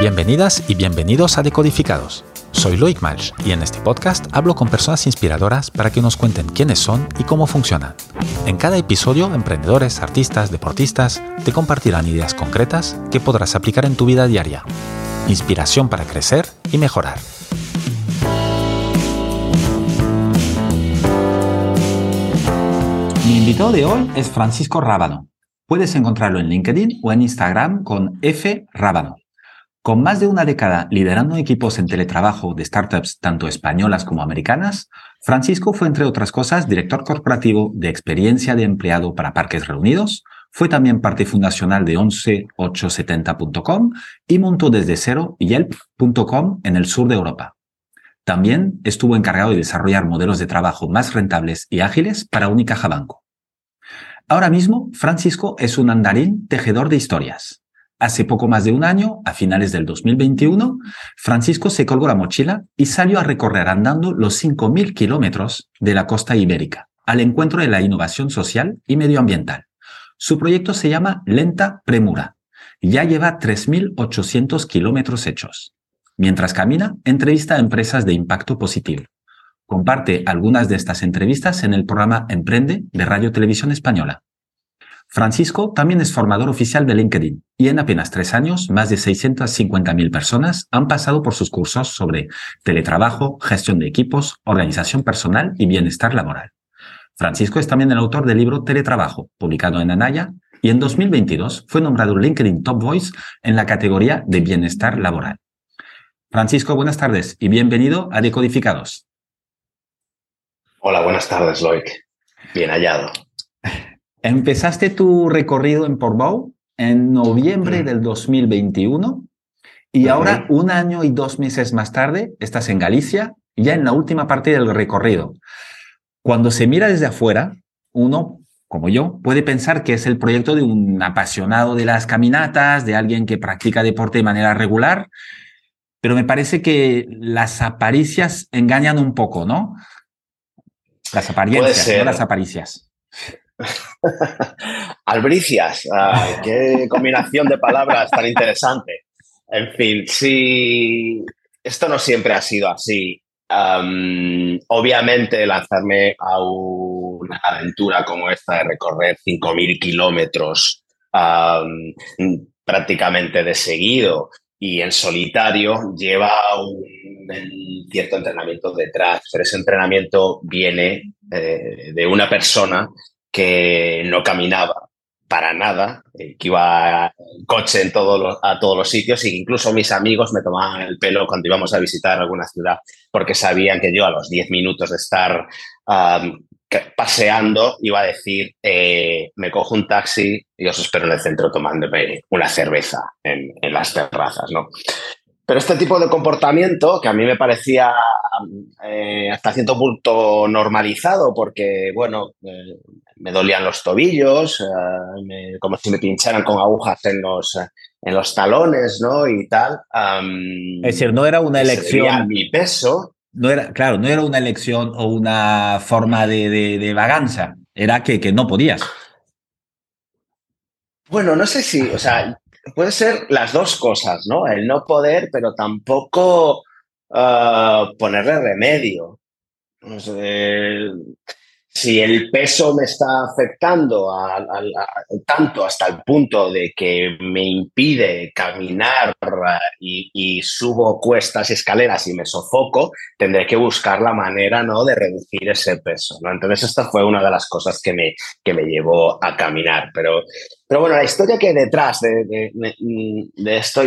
Bienvenidas y bienvenidos a Decodificados. Soy Loic Malch y en este podcast hablo con personas inspiradoras para que nos cuenten quiénes son y cómo funcionan. En cada episodio, emprendedores, artistas, deportistas te compartirán ideas concretas que podrás aplicar en tu vida diaria. Inspiración para crecer y mejorar. Mi invitado de hoy es Francisco Rábano. Puedes encontrarlo en LinkedIn o en Instagram con F Rábano. Con más de una década liderando equipos en teletrabajo de startups tanto españolas como americanas, Francisco fue, entre otras cosas, director corporativo de experiencia de empleado para Parques Reunidos, fue también parte fundacional de 11870.com y montó desde cero Yelp.com en el sur de Europa. También estuvo encargado de desarrollar modelos de trabajo más rentables y ágiles para Unicaja Banco. Ahora mismo, Francisco es un andarín tejedor de historias. Hace poco más de un año, a finales del 2021, Francisco se colgó la mochila y salió a recorrer andando los 5.000 kilómetros de la costa ibérica, al encuentro de la innovación social y medioambiental. Su proyecto se llama Lenta Premura. Ya lleva 3.800 kilómetros hechos. Mientras camina, entrevista a empresas de impacto positivo. Comparte algunas de estas entrevistas en el programa Emprende de Radio Televisión Española. Francisco también es formador oficial de LinkedIn y en apenas tres años más de 650.000 personas han pasado por sus cursos sobre teletrabajo, gestión de equipos, organización personal y bienestar laboral. Francisco es también el autor del libro Teletrabajo, publicado en Anaya, y en 2022 fue nombrado LinkedIn Top Voice en la categoría de bienestar laboral. Francisco, buenas tardes y bienvenido a Decodificados. Hola, buenas tardes, Loic. Bien hallado. Empezaste tu recorrido en Portbou en noviembre del 2021 y ahora, un año y dos meses más tarde, estás en Galicia, ya en la última parte del recorrido. Cuando se mira desde afuera, uno, como yo, puede pensar que es el proyecto de un apasionado de las caminatas, de alguien que practica deporte de manera regular, pero me parece que las apariencias engañan un poco, ¿no? Las apariencias, no las apariencias. Albricias, qué combinación de palabras tan interesante. En fin, sí, esto no siempre ha sido así. obviamente, lanzarme a una aventura como esta de recorrer 5.000 kilómetros prácticamente de seguido y en solitario lleva un, cierto entrenamiento detrás, pero ese entrenamiento viene eh, de una persona que no caminaba para nada, eh, que iba en coche en todos a todos los sitios e incluso mis amigos me tomaban el pelo cuando íbamos a visitar alguna ciudad porque sabían que yo a los 10 minutos de estar paseando iba a decir, eh, me cojo un taxi y os espero en el centro tomándome una cerveza en, en las terrazas, ¿no? Pero este tipo de comportamiento, que a mí me parecía eh, hasta cierto punto normalizado, porque, bueno, eh, me dolían los tobillos, eh, como si me pincharan con agujas en los, en los talones, ¿no? Y tal. es decir, no era una elección. mi peso. No era, claro, no era una elección o una forma de, de, vaganza, era que, que no podías. Bueno, no sé si, o sea, puede ser las dos cosas, ¿no? El no poder, pero tampoco uh, ponerle remedio. Si el peso me está afectando tanto hasta el punto de que me impide caminar y, subo cuestas y escaleras y me sofoco, tendré que buscar la manera ¿no? de reducir ese peso. ¿no? Entonces, esta fue una de las cosas que me, que me llevó a caminar. Pero pero bueno, la historia que hay detrás de, esto,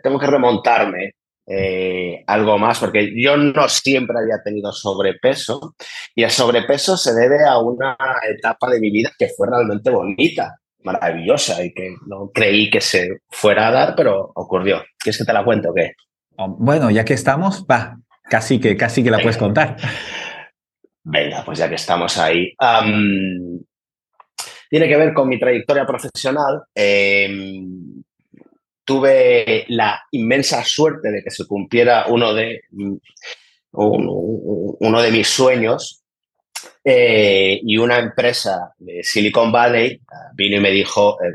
tengo que remontarme eh, algo más, porque yo no siempre había tenido sobrepeso y el sobrepeso se debe a una etapa de mi vida que fue realmente bonita, maravillosa y que no creí que se fuera a dar, pero ocurrió. ¿Quieres que te la cuente o qué? Oh, bueno, ya que estamos, va, casi que, casi que la puedes contar. Venga, pues ya que estamos ahí tiene que ver con mi trayectoria profesional. Em, tuve la inmensa suerte de que se cumpliera uno de, uno, de mis sueños eh, y una empresa de Silicon Valley vino y me dijo, eh,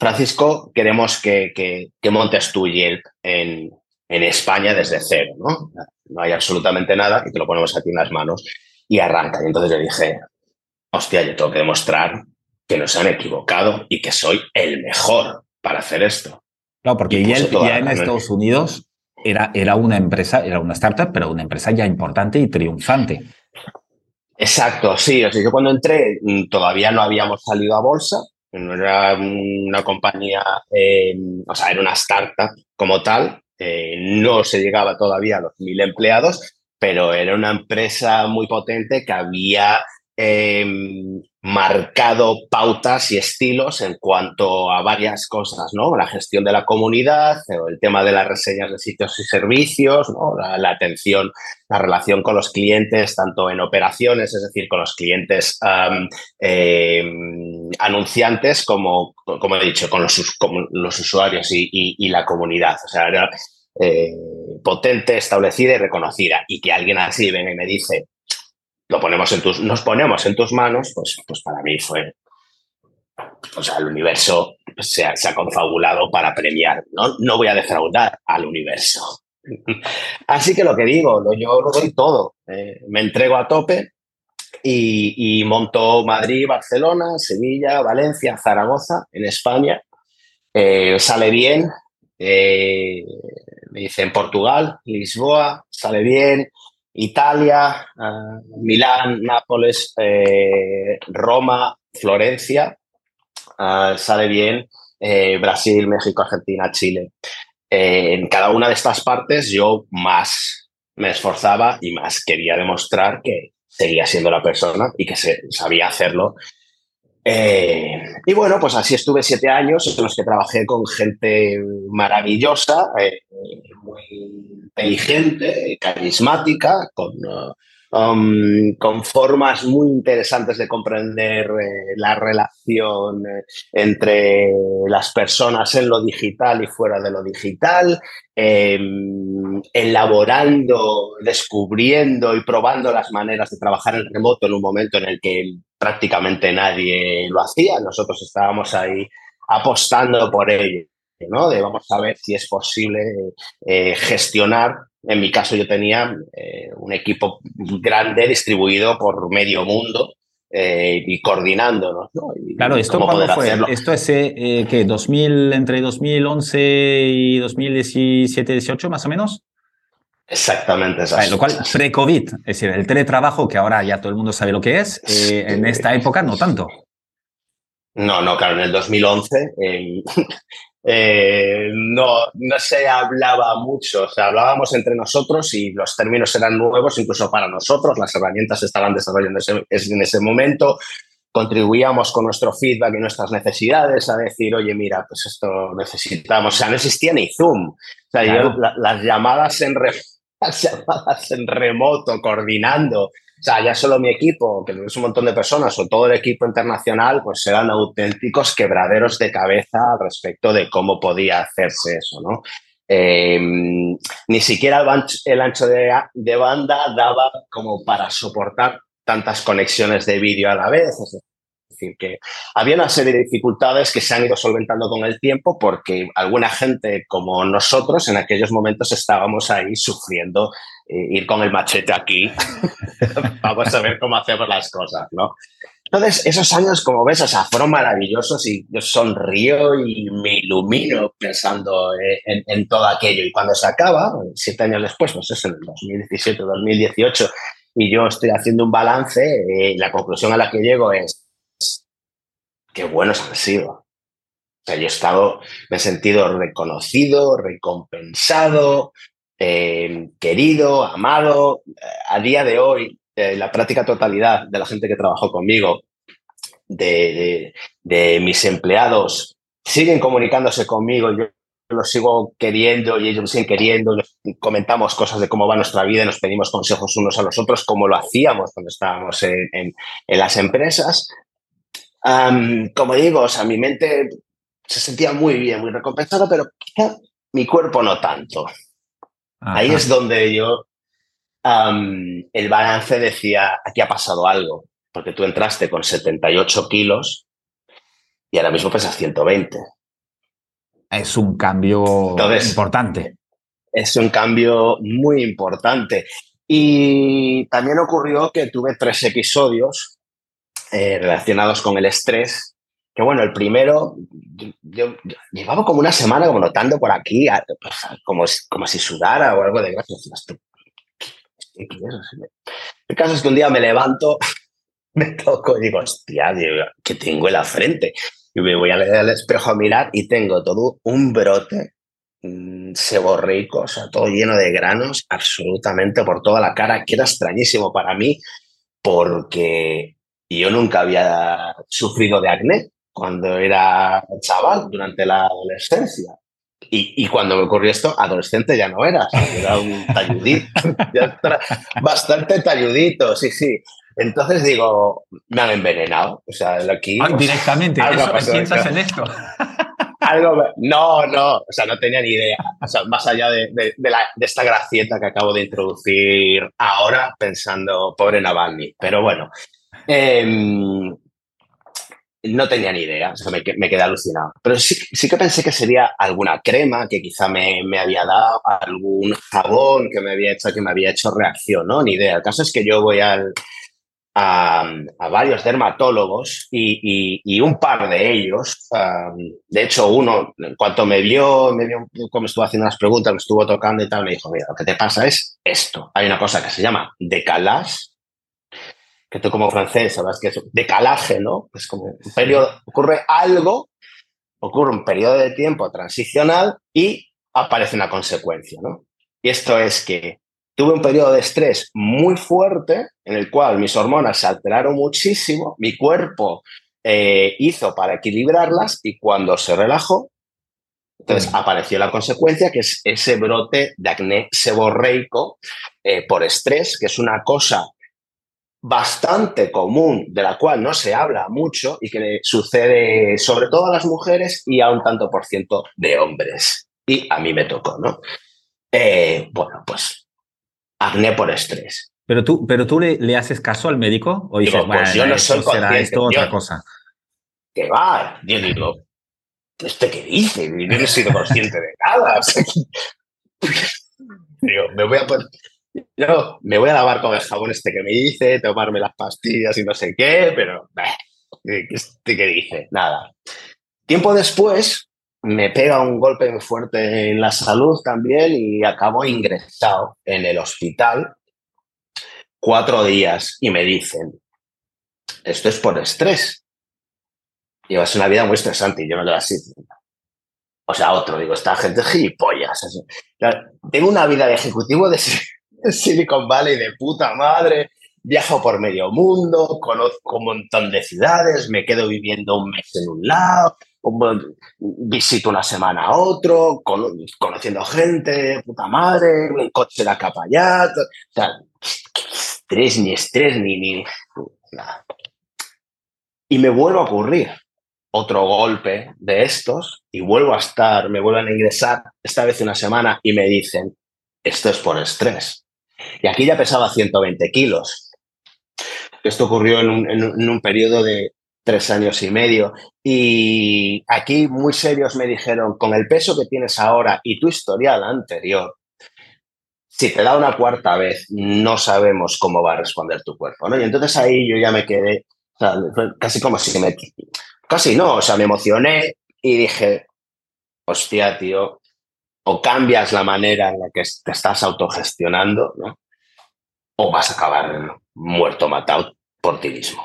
Francisco, queremos que, que, montes tu Yelp en, en España desde cero, ¿no? No hay absolutamente nada y te lo ponemos aquí en las manos y arranca. Y entonces yo dije, hostia, yo tengo que demostrar que nos han equivocado y que soy el mejor para hacer esto. Claro, porque ya en Estados Unidos era, era una empresa, era una startup, pero una empresa ya importante y triunfante. Exacto, sí. O sea, yo cuando entré mm, todavía no habíamos salido a bolsa, no era una compañía, eh, o sea, era una startup como tal, eh, no se llegaba todavía a los mil empleados, pero era una empresa muy potente que había Em, marcado pautas y estilos en cuanto a varias cosas, ¿no? La gestión de la comunidad, el tema de las reseñas de sitios y servicios, ¿no? la, atención, la relación con los clientes, tanto en operaciones, es decir, con los clientes em, anunciantes, como, como he dicho, con los, usuarios y, la comunidad. O sea, era eh, potente, establecida y reconocida. Y que alguien así venga y me dice, lo ponemos en tus, nos ponemos en tus manos, pues, pues para mí fue, o sea, el universo se ha, se ha confabulado para premiar, ¿no? No voy a defraudar al universo. Así que lo que digo, yo lo doy todo, eh, me entrego a tope y, y, monto Madrid, Barcelona, Sevilla, Valencia, Zaragoza, en España. Eh, sale bien, eh, me dicen Portugal, Lisboa, sale bien, Italia, eh, Milán, Nápoles, eh, Roma, Florencia, eh, sale bien, Brasil, México, Argentina, Chile. en cada una de estas partes yo más me esforzaba y más quería demostrar que seguía siendo la persona y que se, sabía hacerlo eh, y bueno, pues así estuve siete años en los que trabajé con gente maravillosa, eh, muy inteligente, carismática, con, um, con formas muy interesantes de comprender eh, la relación entre las personas en lo digital y fuera de lo digital, em, elaborando, descubriendo y probando las maneras de trabajar en remoto en un momento en el que prácticamente nadie lo hacía. Nosotros estábamos ahí apostando por ello, ¿no? De vamos a ver si es posible eh, gestionar. En mi caso yo tenía eh, un equipo grande distribuido por medio mundo eh, y coordinándonos. ¿no? claro, ¿esto cuándo fue? ¿Esto es que 2000, entre 2011 y 2017-18 más o menos? Exactamente. Lo cual, pre-COVID, es decir, el teletrabajo, que ahora ya todo el mundo sabe lo que es, eh, en esta época no tanto. No, no, claro, en el 2011 eh, no, no se hablaba mucho, o sea, hablábamos entre nosotros y los términos eran nuevos incluso para nosotros, las herramientas estaban desarrollando en ese momento, contribuíamos con nuestro feedback y nuestras necesidades a decir, oye, mira, pues esto necesitamos, o sea, no existía ni Zoom, o sea, yo, las llamadas en las llamadas en remoto, coordinando. O sea, ya solo mi equipo, que es un montón de personas, o todo el equipo internacional, pues eran auténticos quebraderos de cabeza respecto de cómo podía hacerse eso, ¿no? Em, ni siquiera el ancho, de, de, banda daba como para soportar tantas conexiones de vídeo a la vez decir, que había una serie de dificultades que se han ido solventando con el tiempo porque alguna gente como nosotros en aquellos momentos estábamos ahí sufriendo eh, ir con el machete aquí. Vamos a ver cómo hacemos las cosas, ¿no? Entonces, esos años, como ves, o sea, fueron maravillosos y yo sonrío y me ilumino pensando eh, en, todo aquello. Y cuando se acaba, siete años después, pues es en el 2017, 2018, y yo estoy haciendo un balance, eh, la conclusión a la que llego es, qué buenos han sido. O sea, yo he estado, me he sentido reconocido, recompensado, eh, querido, amado. A día de hoy, eh, la práctica totalidad de la gente que trabajó conmigo, de, mis empleados, siguen comunicándose conmigo. Yo los sigo queriendo y ellos me siguen queriendo. comentamos cosas de cómo va nuestra vida y nos pedimos consejos unos a los otros, como lo hacíamos cuando estábamos en las empresas como digo, o sea, mi mente se sentía muy bien, muy recompensado, pero mi cuerpo no tanto. Ahí es donde yo, el balance decía, aquí ha pasado algo, porque tú entraste con 78 kilos y ahora mismo pesas 120. es un cambio importante. Es un cambio muy importante. Y también ocurrió que tuve tres episodios eh, relacionados con el estrés. Que bueno, el primero, yo, llevaba como una semana como notando por aquí, pues, como, como si sudara o algo de gracias. El caso es que un día me levanto, me toco y digo, hostia, que tengo en la frente. Y me voy al espejo a mirar y tengo todo un brote mm, seborreico, o sea, todo lleno de granos, absolutamente por toda la cara, que era extrañísimo para mí, porque yo nunca había sufrido de acné cuando era chaval, durante la adolescencia. Y, cuando me ocurrió esto, adolescente ya no eras, era un talludito, bastante talludito, sí, sí. Entonces digo, me han envenenado. O sea, aquí. directamente, piensas en esto. Algo, no, no, o sea, no tenía ni idea. O sea, más allá de, de, la, de, esta gracieta que acabo de introducir ahora, pensando, pobre Navalny. Pero bueno, em, no tenía ni idea, me, quedé alucinado. Pero sí, que pensé que sería alguna crema que quizá me, había dado, algún jabón que me había hecho, que me había hecho reacción, ¿no? Ni idea. El caso es que yo voy al, a, varios dermatólogos y, un par de ellos, de hecho uno, en cuanto me vio, me vio cómo estuvo haciendo las preguntas, me estuvo tocando y tal, me dijo, mira, lo que te pasa es esto. Hay una cosa que se llama decalage, que tú como francés sabes que es decalaje, ¿no? Es como un periodo, ocurre algo, ocurre un periodo de tiempo transicional y aparece una consecuencia, ¿no? Y esto es que tuve un periodo de estrés muy fuerte en el cual mis hormonas se alteraron muchísimo, mi cuerpo eh, hizo para equilibrarlas y cuando se relajó, entonces apareció la consecuencia que es ese brote de acné seborreico eh, por estrés, que es una cosa bastante común, de la cual no se habla mucho y que sucede sobre todo a las mujeres y a un tanto por ciento de hombres. Y a mí me tocó, ¿no? Eh, bueno, pues acné por estrés. Pero tú, pero tú le, le haces caso al médico o dices, pues yo no soy será esto otra cosa. Que va, yo digo, ¿este qué dice? Yo no he sido consciente de nada. digo, me voy a poner, yo me voy a lavar con el jabón este que me dice, tomarme las pastillas y no sé qué, pero ¿este qué dice? Nada. Tiempo después, me pega un golpe muy fuerte en la salud también y acabo ingresado en el hospital cuatro días y me dicen, esto es por estrés. Llevas una vida muy estresante y yo me quedo así. O sea, otro, digo, esta gente es gilipollas. Tengo una vida de ejecutivo de Silicon Valley de puta madre, viajo por medio mundo, conozco un montón de ciudades, me quedo viviendo un mes en un lado, visito una semana a otro, conociendo gente, puta madre, un coche de acá para allá. Estrés, ni estrés, ni, ni nada. Y me vuelvo a ocurrir otro golpe de estos y vuelvo a estar, me vuelven a ingresar, esta vez una semana, y me dicen, esto es por estrés. Y aquí ya pesaba 120 kilos. Esto ocurrió en un, en un periodo de, tres años y medio. Y aquí muy serios me dijeron, con el peso que tienes ahora y tu historial anterior, si te da una cuarta vez, no sabemos cómo va a responder tu cuerpo. ¿no? Y entonces ahí yo ya me quedé, casi como si me... Casi no, o sea, me emocioné y dije, hostia, tío, o cambias la manera en la que te estás autogestionando, ¿no? o vas a acabar muerto, matado por ti mismo.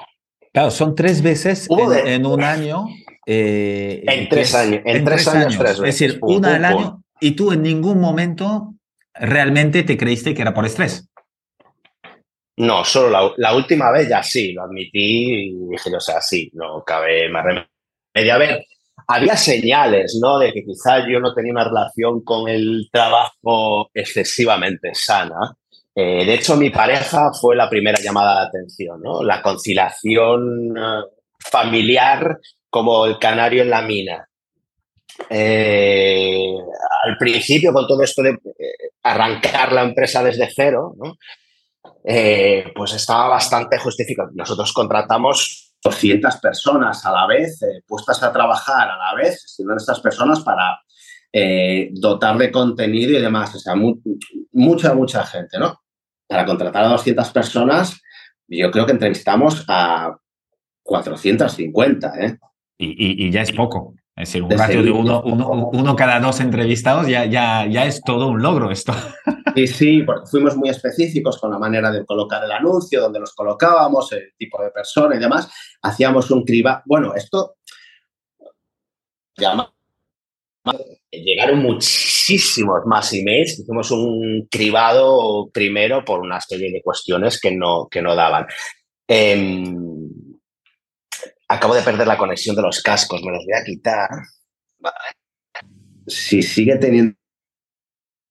Claro, son tres veces en, un año. Eh, en tres años, en, tres, años, tres veces. Es decir, una al año y tú en ningún momento realmente te creíste que era por estrés. No, solo la, última vez ya sí, lo admití y dije, o sea, sí, no cabe más remedio. A ver, había señales, ¿no? De que quizás yo no tenía una relación con el trabajo excesivamente sana eh, de hecho, mi pareja fue la primera llamada de atención, ¿no? La conciliación eh, familiar como el canario en la mina. Eh, al principio, con todo esto de arrancar la empresa desde cero, pues estaba bastante justificado. Nosotros contratamos 200 personas a la vez, puestas a trabajar a la vez, sino estas personas para eh, dotar de contenido y demás. O sea, mucha, mucha gente, ¿no? Para contratar a 200 personas, yo creo que entrevistamos a 450, ¿eh? Y, ya es poco. Es decir, un ratio de uno, uno, cada dos entrevistados ya, ya, ya es todo un logro esto. Sí, sí, porque fuimos muy específicos con la manera de colocar el anuncio, donde los colocábamos, el tipo de persona y demás. Hacíamos un criba. Bueno, esto llama llegaron muchísimos más emails. Hicimos un cribado primero por una serie de cuestiones que no, que no daban. Em, acabo de perder la conexión de los cascos, me los voy a quitar. Si sigue teniendo.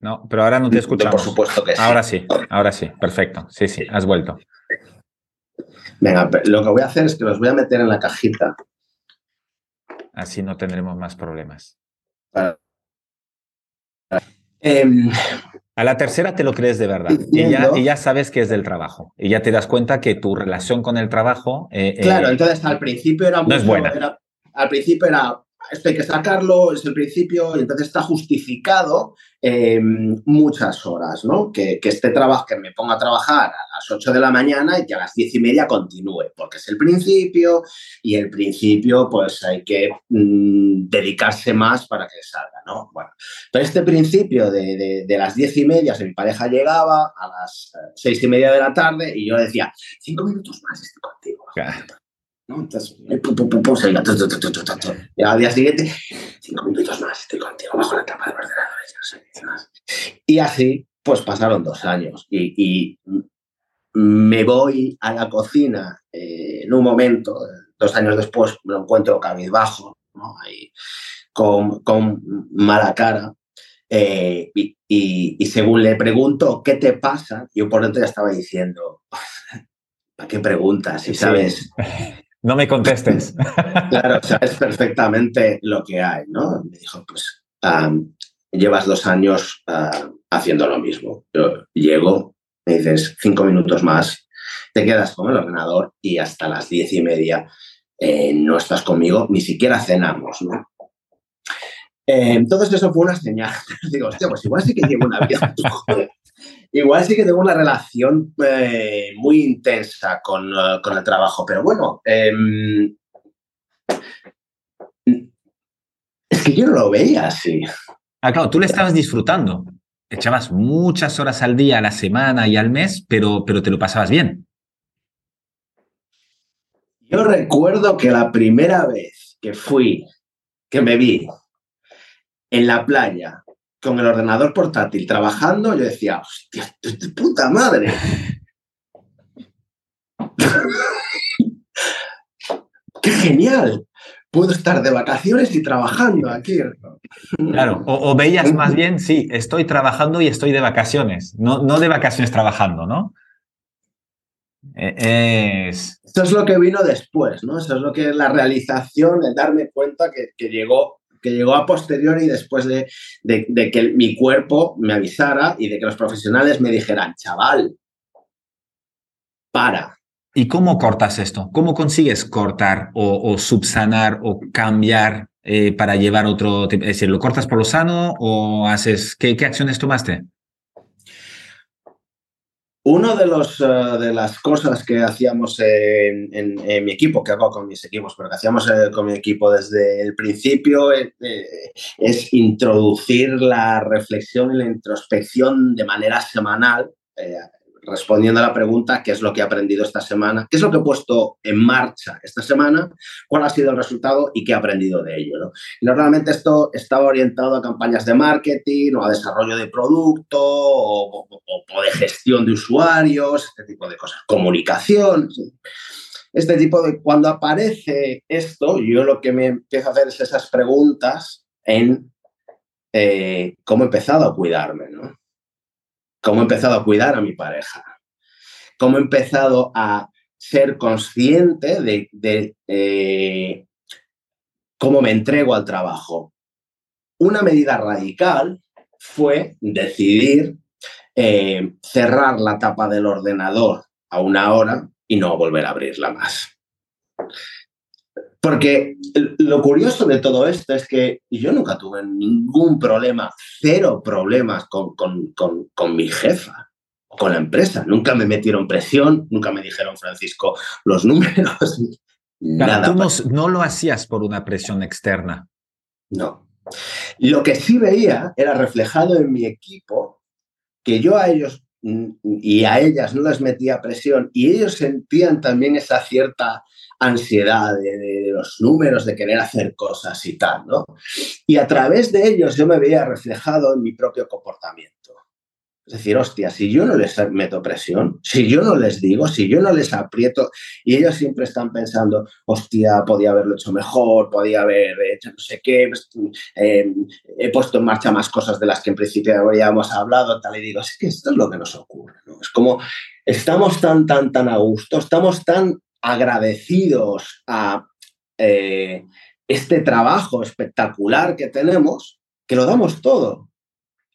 No, pero ahora no te escuchamos. Por supuesto que sí. Ahora sí, ahora sí, perfecto. Sí, sí, has vuelto. Venga, lo que voy a hacer es que los voy a meter en la cajita. Así no tendremos más problemas. Em, a la tercera te lo crees de verdad. Y ya, y ya, sabes que es del trabajo. Y ya te das cuenta que tu relación con el trabajo... Eh, eh, claro, entonces al principio era... No es buena. al principio era esto hay que sacarlo, es el principio, y entonces está justificado eh, muchas horas, ¿no? Que, que, este trabajo, que me ponga a trabajar a las 8 de la mañana y que a las 10 y media continúe, porque es el principio, y el principio, pues hay que mm, dedicarse más para que salga, ¿no? Bueno, pero este principio de, de, las 10 y media, si mi pareja llegaba a las 6 y media de la tarde, y yo decía, cinco minutos más estoy contigo. ¿No? Entonces, y al día siguiente, cinco minutos más, estoy contigo bajo la tapa del ordenador. Y así, pues pasaron dos años. Y, me voy a la cocina en un momento, dos años después, me lo encuentro cabizbajo, ¿no? Ahí, con, con mala cara. y, y, según le pregunto, ¿qué te pasa? Yo por dentro ya estaba diciendo, ¿para qué preguntas? Si sabes, no me contestes. claro, sabes perfectamente lo que hay, ¿no? Me dijo, pues llevas dos años haciendo lo mismo. Yo llego, me dices cinco minutos más, te quedas con el ordenador y hasta las diez y media eh, no estás conmigo, ni siquiera cenamos, ¿no? Eh, eso fue una señal. Digo, hostia, pues igual sí que llevo una vida. igual sí que tengo una relación eh, muy intensa con, eh, con, el trabajo, pero bueno, em, es que yo no lo veía así. Ah, claro, tú le estabas disfrutando. Echabas muchas horas al día, a la semana y al mes, pero, pero te lo pasabas bien. Yo recuerdo que la primera vez que fui, que me vi en la playa con el ordenador portátil trabajando, yo decía, hostia, puta madre. ¡Qué genial! Puedo estar de vacaciones y trabajando aquí. Claro, o, veías más bien, sí, estoy trabajando y estoy de vacaciones, no, no de vacaciones trabajando, ¿no? E, es... Eso es lo que vino después, ¿no? Eso es lo que es la realización, de darme cuenta que, que llegó que llegó a posteriori después de, que mi cuerpo me avisara y de que los profesionales me dijeran, chaval, para. ¿Y cómo cortas esto? ¿Cómo consigues cortar o, subsanar o cambiar eh, para llevar otro tipo? Es decir, ¿lo cortas por lo sano o haces... ¿Qué, qué acciones tomaste? Una de, eh, de las cosas que hacíamos en, mi equipo, que hago con mis equipos, pero que hacíamos eh, con mi equipo desde el principio eh, es introducir la reflexión y la introspección de manera semanal respondiendo a la pregunta, ¿qué es lo que he aprendido esta semana? ¿Qué es lo que he puesto en marcha esta semana? ¿Cuál ha sido el resultado y qué he aprendido de ello? normalmente esto estaba orientado a campañas de marketing o a desarrollo de producto o, de gestión de usuarios, este tipo de cosas, comunicación. Este tipo de... Cuando aparece esto, yo lo que me empiezo a hacer es esas preguntas en eh, cómo he empezado a cuidarme, ¿no? Cómo he empezado a cuidar a mi pareja, cómo he empezado a ser consciente de, eh, cómo me entrego al trabajo. Una medida radical fue decidir eh, cerrar la tapa del ordenador a una hora y no volver a abrirla más. Porque lo curioso de todo esto es que yo nunca tuve ningún problema, cero problemas con, con, con, con mi jefa con la empresa. Nunca me metieron presión, nunca me dijeron, Francisco, los números. nada. Tú no, lo hacías por una presión externa. No. Lo que sí veía era reflejado en mi equipo que yo a ellos y a ellas no les metía presión y ellos sentían también esa cierta ansiedad de, los números, de querer hacer cosas y tal, ¿no? Y a través de ellos yo me veía reflejado en mi propio comportamiento. Es decir, hostia, si yo no les meto presión, si yo no les digo, si yo no les aprieto, y ellos siempre están pensando, hostia, podía haberlo hecho mejor, podía haber hecho no sé qué, pues, eh, he puesto en marcha más cosas de las que en principio habíamos hablado, tal, y digo, es que esto es lo que nos ocurre, ¿no? Es como, estamos tan, tan, tan a gusto, estamos tan agradecidos a eh, este trabajo espectacular que tenemos, que lo damos todo.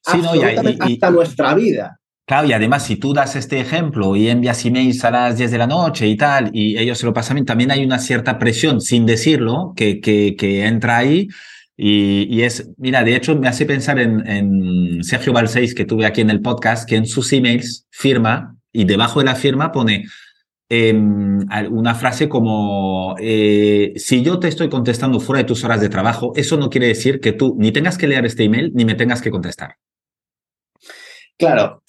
Sí, no, y, hasta nuestra vida. Claro, y además, si tú das este ejemplo y envías emails a las 10 de la noche y tal, y ellos se lo pasan bien, también hay una cierta presión, sin decirlo, que, que, que entra ahí. Y, y, es, mira, de hecho, me hace pensar en, en Sergio Balseis, que tuve aquí en el podcast, que en sus emails firma y debajo de la firma pone eh, una frase como, eh, si yo te estoy contestando fuera de tus horas de trabajo, eso no quiere decir que tú ni tengas que leer este email ni me tengas que contestar. Claro,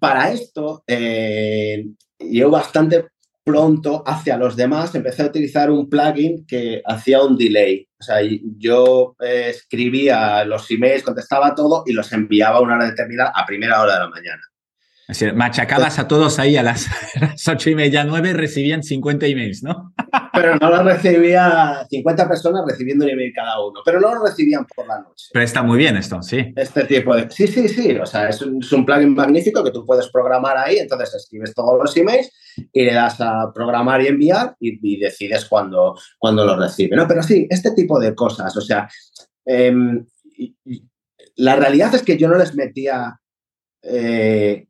para esto eh, yo bastante pronto hacia los demás empecé a utilizar un plugin que hacía un delay. O sea, yo eh, escribía los emails, contestaba todo y los enviaba a una hora determinada a primera hora de la mañana. Es decir, machacabas a todos ahí a las, ocho y media, nueve, recibían 50 emails, ¿no? Pero no lo recibía 50 personas recibiendo un email cada uno, pero no lo recibían por la noche. Pero está muy bien esto, sí. Este tipo de... Sí, sí, sí, o sea, es un, es un plugin magnífico que tú puedes programar ahí, entonces escribes todos los emails y le das a programar y enviar y, decides cuándo, cuándo lo recibe, ¿no? Pero sí, este tipo de cosas, o sea, em, la realidad es que yo no les metía... Eh,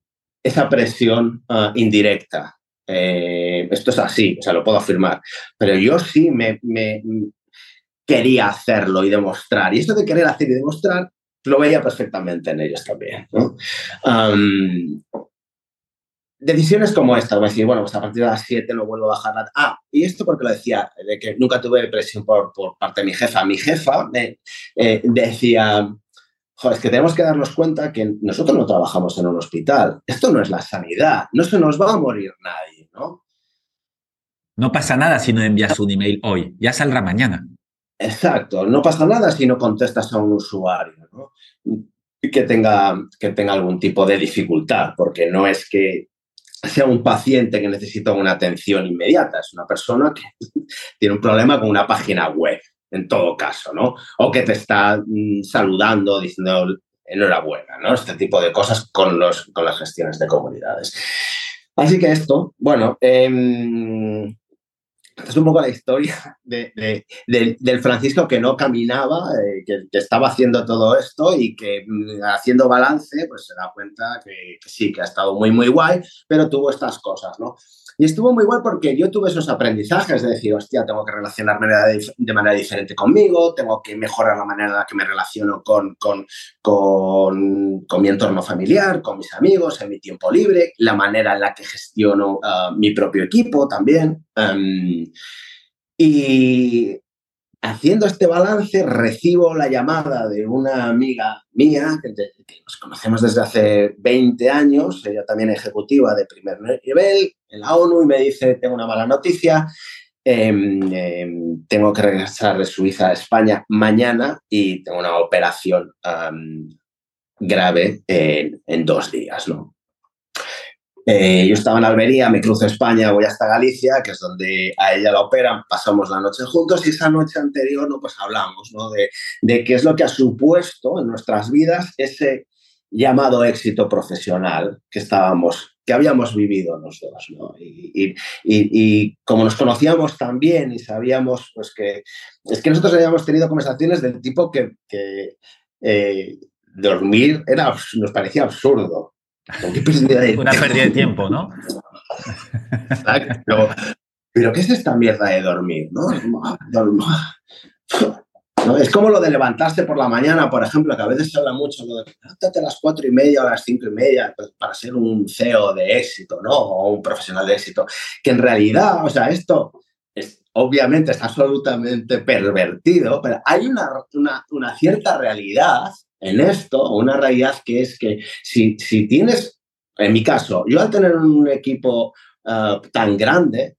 esa presión ah, indirecta. Eh, esto es así, o sea, lo puedo afirmar. Pero yo sí me, quería hacerlo y demostrar. Y esto de querer hacer y demostrar, lo veía perfectamente en ellos también. decisiones como esta, voy a decir, bueno, pues a partir de las 7 lo vuelvo a bajar. Ah, y esto porque lo decía, de que nunca tuve presión por, por parte de mi jefa. Mi jefa eh, decía, Joder, es que tenemos que darnos cuenta que nosotros no trabajamos en un hospital. Esto no es la sanidad. No se nos va a morir nadie, ¿no? No pasa nada si no envías un email hoy. Ya saldrá mañana. Exacto. No pasa nada si no contestas a un usuario, ¿no? Que tenga, que tenga algún tipo de dificultad, porque no es que sea un paciente que necesita una atención inmediata, es una persona que tiene un problema con una página web en todo caso, ¿no? O que te está mm, saludando, diciendo enhorabuena, ¿no? Este tipo de cosas con, los, con las gestiones de comunidades. Así que esto, bueno, eh, es un poco la historia de, del Francisco que no caminaba, eh, que, estaba haciendo todo esto y que mm, haciendo balance, pues se da cuenta que, sí, que ha estado muy, muy guay, pero tuvo estas cosas, ¿no? Y estuvo muy bueno porque yo tuve esos aprendizajes de decir, hostia, tengo que relacionarme de, manera diferente conmigo, tengo que mejorar la manera en la que me relaciono con, con, con, mi entorno familiar, con mis amigos, en mi tiempo libre, la manera en la que gestiono ah, mi propio equipo también. Em, y haciendo este balance, recibo la llamada de una amiga mía, que, nos conocemos desde hace 20 años, ella también ejecutiva de primer nivel en la ONU, y me dice, tengo una mala noticia, em, em, tengo que regresar de Suiza a España mañana y tengo una operación grave en, en, dos días, ¿no? Eh, yo estaba en Almería, me cruzo España, voy hasta Galicia, que es donde a ella la operan, pasamos la noche juntos y esa noche anterior no, pues hablamos ¿no? de, de qué es lo que ha supuesto en nuestras vidas ese llamado éxito profesional que estábamos, que habíamos vivido nosotros. ¿no? Y, y, y, como nos conocíamos tan bien y sabíamos pues que es que nosotros habíamos tenido conversaciones del tipo que, que eh, dormir era, nos parecía absurdo. Una pérdida de tiempo, ¿no? Exacto. ¿pero qué es esta mierda de dormir? ¿no? Es como lo de levantarse por la mañana, por ejemplo, que a veces se habla mucho de levántate a las cuatro y media o a las cinco y media pues, para ser un CEO de éxito, ¿no? O un profesional de éxito. Que en realidad, o sea, esto es, obviamente está absolutamente pervertido, pero hay una, una, cierta realidad en esto, una realidad que es que si, si tienes, en mi caso, yo al tener un equipo ah, tan grande,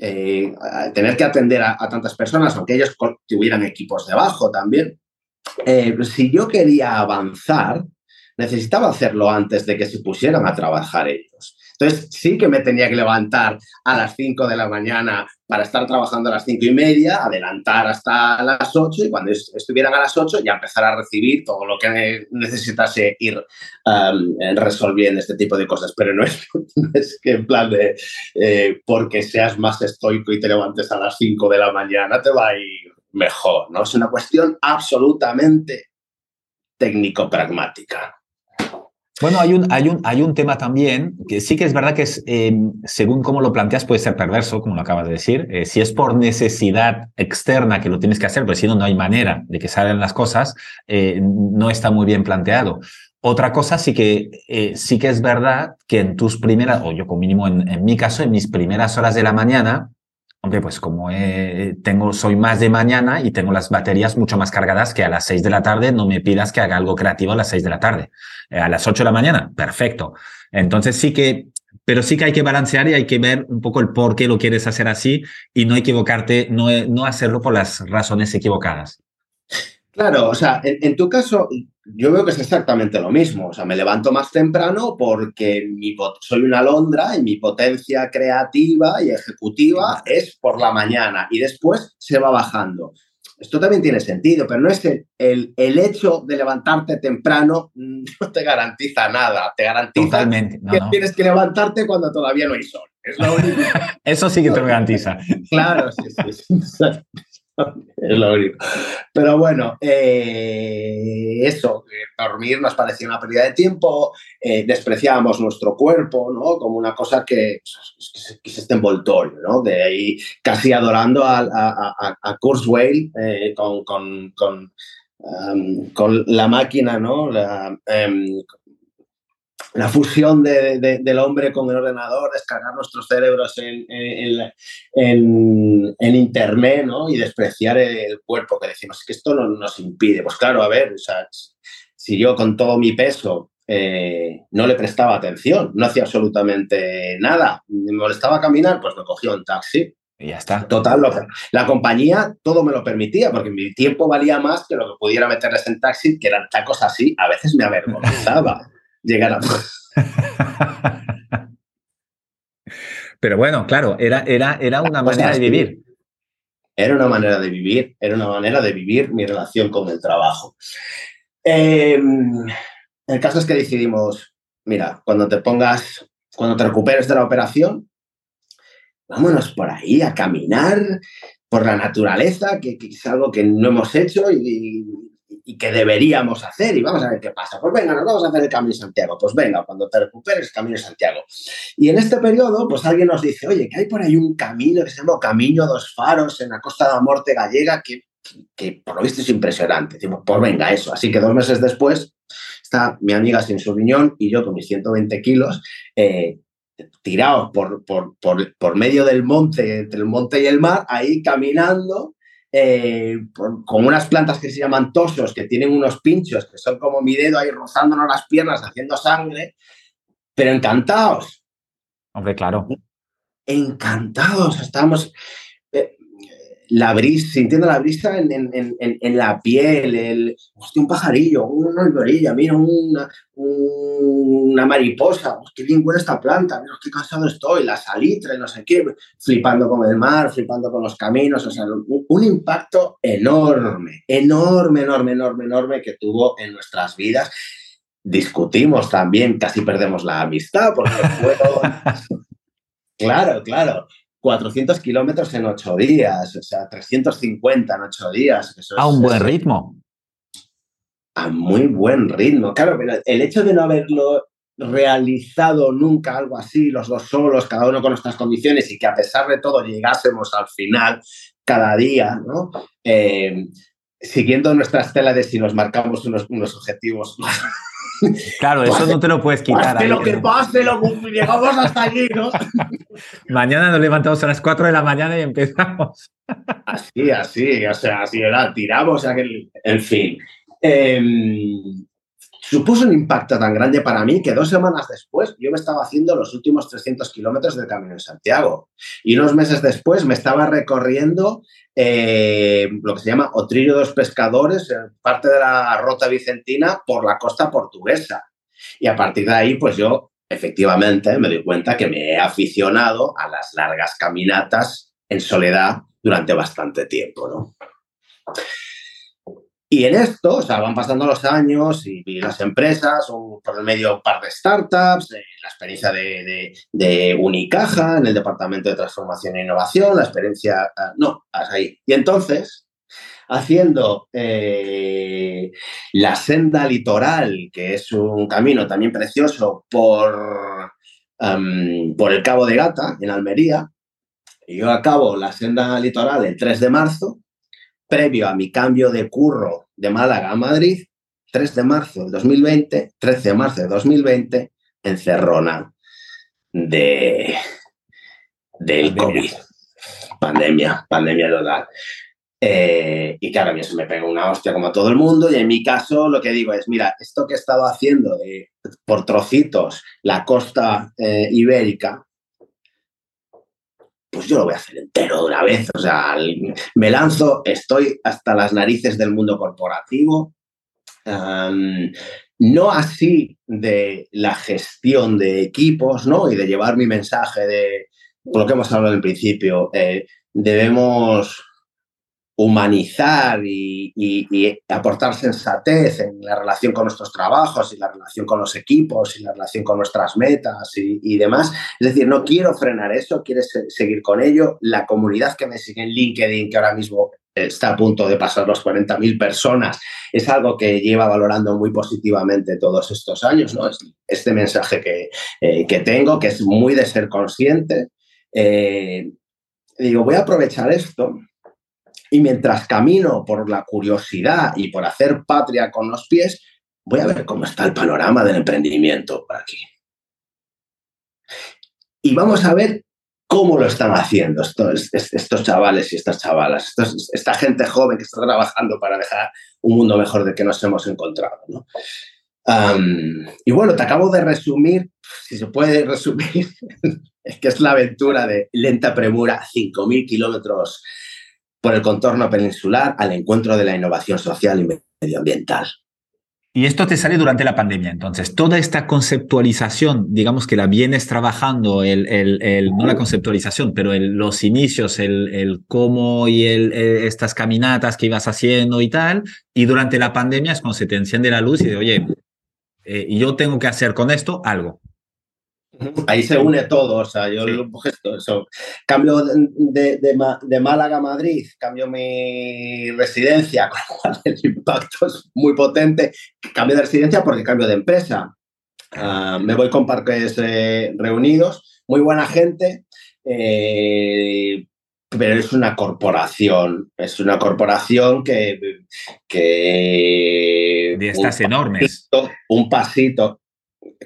eh, tener que atender a, tantas personas, aunque ellos tuvieran equipos debajo también. Eh, si yo quería avanzar, necesitaba hacerlo antes de que se pusieran a trabajar ellos. Entonces sí que me tenía que levantar a las 5 de la mañana para estar trabajando a las 5 y media, adelantar hasta las 8 y cuando estuvieran a las 8 ya empezar a recibir todo lo que necesitase ir um, resolviendo este tipo de cosas. Pero no es, que en plan de eh, porque seas más estoico y te levantes a las 5 de la mañana te va a ir mejor, ¿no? Es una cuestión absolutamente técnico-pragmática. Bueno, hay un, hay, un, hay un tema también que sí que es verdad que es, eh, según cómo lo planteas puede ser perverso, como lo acabas de decir. Eh, si es por necesidad externa que lo tienes que hacer, pues si no, no hay manera de que salgan las cosas, eh, no está muy bien planteado. Otra cosa sí que, sí que es verdad que en tus primeras, o yo como mínimo en, en mi caso, en mis primeras horas de la mañana, Pues como tengo, soy más de mañana y tengo las baterías mucho más cargadas que a las seis de la tarde, no me pidas que haga algo creativo a las seis de la tarde. Eh, a las ocho de la mañana, perfecto. Entonces sí que, pero sí que hay que balancear y hay que ver un poco el por qué lo quieres hacer así y no equivocarte, no, no hacerlo por las razones equivocadas. Claro, o sea, en, tu caso, yo veo que es exactamente lo mismo. O sea, me levanto más temprano porque mi, soy una alondra y mi potencia creativa y ejecutiva es por la mañana y después se va bajando. Esto también tiene sentido, pero no es el, el, hecho de levantarte temprano no te garantiza nada. Te garantiza que tienes que levantarte cuando todavía no hay sol. Es lo único. Eso sí que te garantiza. Claro, sí, sí. sí. es lo único. Pero bueno, eh, eso, dormir nos parecía una pérdida de tiempo, eh, despreciábamos nuestro cuerpo, ¿no? Como una cosa que, es este envoltorio, ¿no? De ahí casi adorando a, a, a, Kurzweil eh, con, con, con, um, con, la máquina, ¿no? Um, la fusión del hombre con el ordenador, descargar nuestros cerebros en, en, Internet ¿no? y despreciar el cuerpo, que decimos que esto no, nos impide. Pues claro, a ver, o sea, si yo con todo mi peso eh, no le prestaba atención, no hacía absolutamente nada, me molestaba caminar, pues me cogía un taxi. Y ya está. Total, la compañía todo me lo permitía, porque mi tiempo valía más que lo que pudiera meterles en taxi, que eran tacos así, a veces me avergonzaba llegar a... Pero bueno, claro, era, era, era una manera de vivir. Era una manera de vivir, era una manera de vivir mi relación con el trabajo. Em, el caso es que decidimos, mira, cuando te pongas, cuando te recuperes de la operación, vámonos por ahí a caminar por la naturaleza, que, es algo que no hemos hecho y, y que deberíamos hacer y vamos a ver qué pasa. Pues venga, nos vamos a hacer el Camino de Santiago. Pues venga, cuando te recuperes, Camino de Santiago. Y en este periodo, pues alguien nos dice, oye, que hay por ahí un camino que se llama Camino dos Faros en la costa de la Morte gallega que, que por lo visto es impresionante. Decimos, pues venga, eso. Así que dos meses después está mi amiga sin su riñón y yo con mis 120 kilos eh, tirados por, por, por, por medio del monte, entre el monte y el mar, ahí caminando eh, con unas plantas que se llaman tosos, que tienen unos pinchos, que son como mi dedo ahí rozándonos las piernas, haciendo sangre, pero encantados. Hombre, claro. Encantados, estamos la brisa, sintiendo la brisa en, en, en, en la piel, el, hostia, un pajarillo, una olorilla, mira, una, una mariposa, qué bien huele esta planta, mira, qué cansado estoy, la salitre, no sé qué, flipando con el mar, flipando con los caminos, o sea, un, un impacto enorme, enorme, enorme, enorme, enorme que tuvo en nuestras vidas. Discutimos también, casi perdemos la amistad, porque fueron... claro, claro. 400 kilómetros en ocho días, o sea, 350 en ocho días. a un buen ritmo. A muy buen ritmo. Claro, pero el hecho de no haberlo realizado nunca algo así, los dos solos, cada uno con nuestras condiciones, y que a pesar de todo llegásemos al final cada día, ¿no? Eh, siguiendo nuestra estela de si nos marcamos unos, unos objetivos. Claro, eso no te lo puedes quitar. Pase lo que pase, lo, llegamos hasta allí, ¿no? mañana nos levantamos a las 4 de la mañana y empezamos. así, así, o sea, así era, tiramos aquel. En fin. Em, supuso un impacto tan grande para mí que dos semanas después yo me estaba haciendo los últimos 300 kilómetros del Camino de Santiago. Y unos meses después me estaba recorriendo eh, lo que se llama Otrillo de los Pescadores, parte de la Rota Vicentina, por la costa portuguesa. Y a partir de ahí, pues yo efectivamente me doy cuenta que me he aficionado a las largas caminatas en soledad durante bastante tiempo, ¿no? Y en esto, o sea, van pasando los años y, las empresas, por el medio un par de startups, la experiencia de, Unicaja en el Departamento de Transformación e Innovación, la experiencia, ah, no, ahí. Y entonces, haciendo eh, la senda litoral, que es un camino también precioso por, por el Cabo de Gata, en Almería, yo acabo la senda litoral el 3 de marzo, previo a mi cambio de curro de Málaga a Madrid, 3 de marzo de 2020, 13 de marzo de 2020, encerrona de, del COVID. Pandemia, pandemia total. Eh, y claro, a mí eso me pega una hostia como a todo el mundo. Y en mi caso, lo que digo es: mira, esto que he estado haciendo de, por trocitos la costa eh, ibérica, pues yo lo voy a hacer entero de una vez. O sea, me lanzo, estoy hasta las narices del mundo corporativo. no así de la gestión de equipos, ¿no? Y de llevar mi mensaje de lo que hemos hablado en principio. Eh, debemos humanizar y, aportar sensatez en la relación con nuestros trabajos y la relación con los equipos y la relación con nuestras metas y, demás. Es decir, no quiero frenar eso, quiero seguir con ello. La comunidad que me sigue en LinkedIn, que ahora mismo está a punto de pasar los 40.000 personas, es algo que lleva valorando muy positivamente todos estos años. ¿no? Este mensaje que, eh, que tengo, que es muy de ser consciente. Eh, digo, voy a aprovechar esto y mientras camino por la curiosidad y por hacer patria con los pies, voy a ver cómo está el panorama del emprendimiento por aquí. Y vamos a ver cómo lo están haciendo estos, chavales y estas chavalas, esta gente joven que está trabajando para dejar un mundo mejor del que nos hemos encontrado. y bueno, te acabo de resumir, si se puede resumir, es que es la aventura de lenta premura, 5.000 kilómetros por el contorno peninsular al encuentro de la innovación social y medioambiental. Y esto te sale durante la pandemia, entonces, toda esta conceptualización, digamos que la vienes trabajando, el, el, no la conceptualización, pero los inicios, el, cómo y estas caminatas que ibas haciendo y tal, y durante la pandemia es cuando se te enciende la luz y de, oye, eh, yo tengo que hacer con esto algo. Ahí se une todo, o sea, yo eso. Cambio de, de, Málaga a Madrid, cambio mi residencia, con lo cual el impacto es muy potente. Cambio de residencia porque cambio de empresa. Ah, me voy con parques eh, reunidos, muy buena gente, eh, pero es una corporación, es una corporación que... que de estas enormes. un pasito.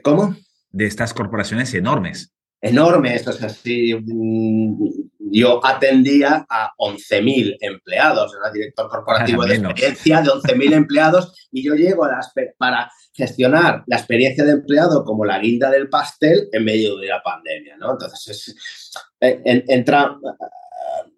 ¿Cómo? De estas corporaciones enormes. Enormes, o sea, sí, mm, yo atendía a 11.000 empleados, era director corporativo de experiencia de 11.000 empleados y yo llego a para gestionar la experiencia de empleado como la guinda del pastel en medio de la pandemia, ¿no? Entonces, es, eh, entra eh,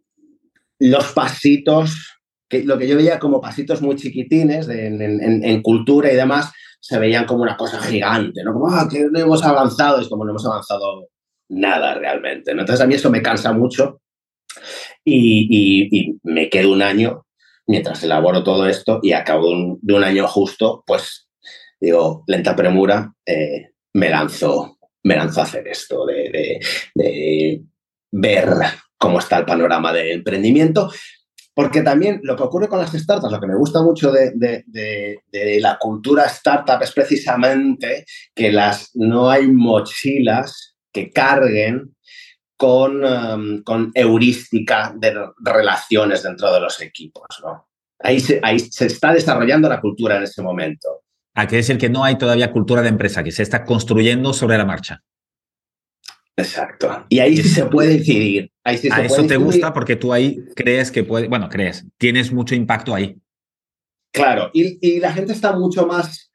los pasitos, que, lo que yo veía como pasitos muy chiquitines en cultura y demás, se veían como una cosa gigante, ¿no? Como, ah, que no hemos avanzado, es como no hemos avanzado nada realmente, ¿no? Entonces a mí eso me cansa mucho y, me quedo un año mientras elaboro todo esto y a de un, año justo, pues digo, lenta premura, eh, me lanzo me lanzo a hacer esto, de, de ver cómo está el panorama del emprendimiento porque también lo que ocurre con las startups, lo que me gusta mucho de, la cultura startup es precisamente que las, no hay mochilas que carguen con, um, con heurística de relaciones dentro de los equipos. ¿no? Ahí, se, ahí se está desarrollando la cultura en ese momento. Hay que decir que no hay todavía cultura de empresa, que se está construyendo sobre la marcha. Exacto. Y ahí sí se puede decidir. Ahí sí a eso te gusta porque tú ahí crees que puede, bueno, crees, tienes mucho impacto ahí. Claro, y, la gente está mucho más,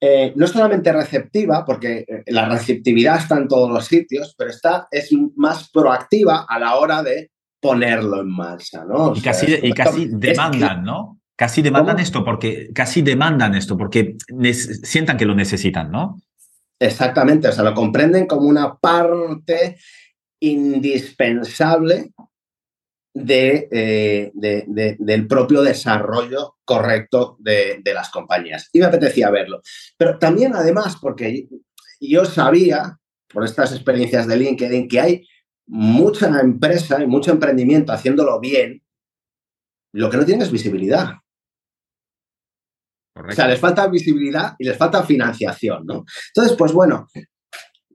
eh, no solamente receptiva, porque eh, la receptividad está en todos los sitios, pero está, es más proactiva a la hora de ponerlo en marcha, ¿no? y casi, y casi demandan, ¿no? Casi demandan esto porque casi demandan esto porque sientan que lo necesitan, ¿no? Exactamente, o sea, lo comprenden como una parte indispensable eh, de, del propio desarrollo correcto de, las compañías. Y me apetecía verlo. Pero también, además, porque yo sabía, por estas experiencias de LinkedIn, que hay mucha empresa y mucho emprendimiento haciéndolo bien, lo que no tiene es visibilidad. O sea, les falta visibilidad y les falta financiación, ¿no? Entonces, pues bueno,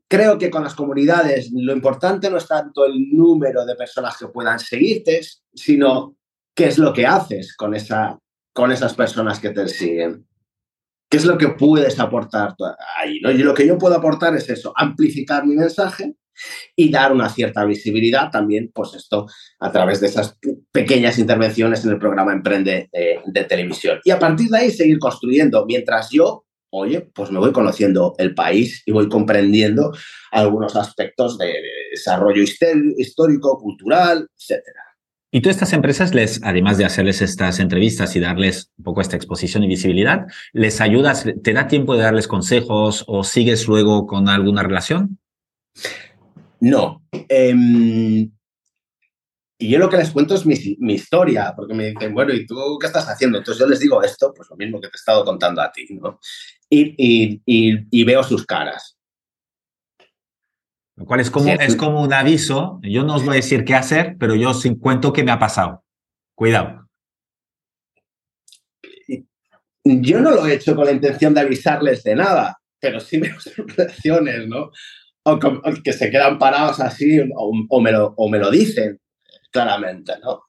creo que con las comunidades lo importante no es tanto el número de personas que puedan seguirte, sino qué es lo que haces con, esa, con esas personas que te siguen. ¿Qué es lo que puedes aportar ahí? ¿no? Y lo que yo puedo aportar es eso, amplificar mi mensaje y dar una cierta visibilidad también, pues esto a través de esas pequeñas intervenciones en el programa Emprende eh, de televisión. Y a partir de ahí seguir construyendo, mientras yo, oye, pues me voy conociendo el país y voy comprendiendo algunos aspectos de, desarrollo histórico, cultural, etcétera. Y tú estas empresas, les, además de hacerles estas entrevistas y darles un poco esta exposición y visibilidad, ¿les ayudas, te da tiempo de darles consejos o sigues luego con alguna relación? No. Em, y yo lo que les cuento es mi, historia, porque me dicen, bueno, ¿y tú qué estás haciendo? Entonces yo les digo esto, pues lo mismo que te he estado contando a ti, ¿no? Y, veo sus caras. Lo cual es como, es como un aviso. Yo no os voy a decir qué hacer, pero yo os cuento qué me ha pasado. Cuidado. Yo no lo he hecho con la intención de avisarles de nada, pero sí veo sus reacciones, ¿no? O, que se quedan parados así o, me, lo, me, lo, dicen claramente, ¿no?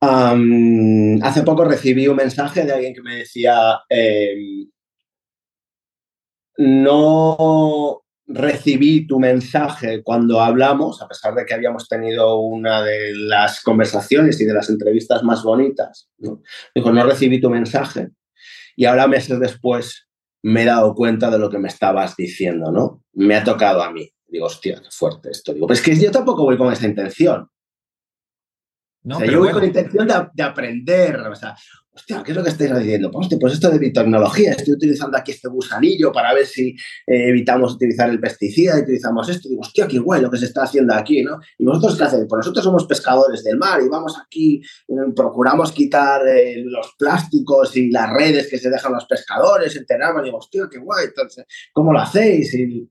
hace poco recibí un mensaje de alguien que me decía, em, no recibí tu mensaje cuando hablamos, a pesar de que habíamos tenido una de las conversaciones y de las entrevistas más bonitas. ¿no? Dijo, no recibí tu mensaje. Y ahora, meses después, me he dado cuenta de lo que me estabas diciendo, ¿no? Me ha tocado a mí. Digo, hostia, qué fuerte esto. Digo, pues es que yo tampoco voy con esa intención. No, yo voy con la intención de, aprender. O sea, hostia, ¿qué es lo que estáis diciendo? Pues, pues esto de tecnología, estoy utilizando aquí este gusanillo para ver si eh, evitamos utilizar el pesticida y utilizamos esto. digo, hostia, qué guay lo que se está haciendo aquí, ¿no? ¿Y vosotros qué hacéis? Pues nosotros somos pescadores del mar y vamos aquí, eh, procuramos quitar eh, los plásticos y las redes que se dejan los pescadores, enteramos, digo, hostia, qué guay, entonces, ¿cómo lo hacéis? Y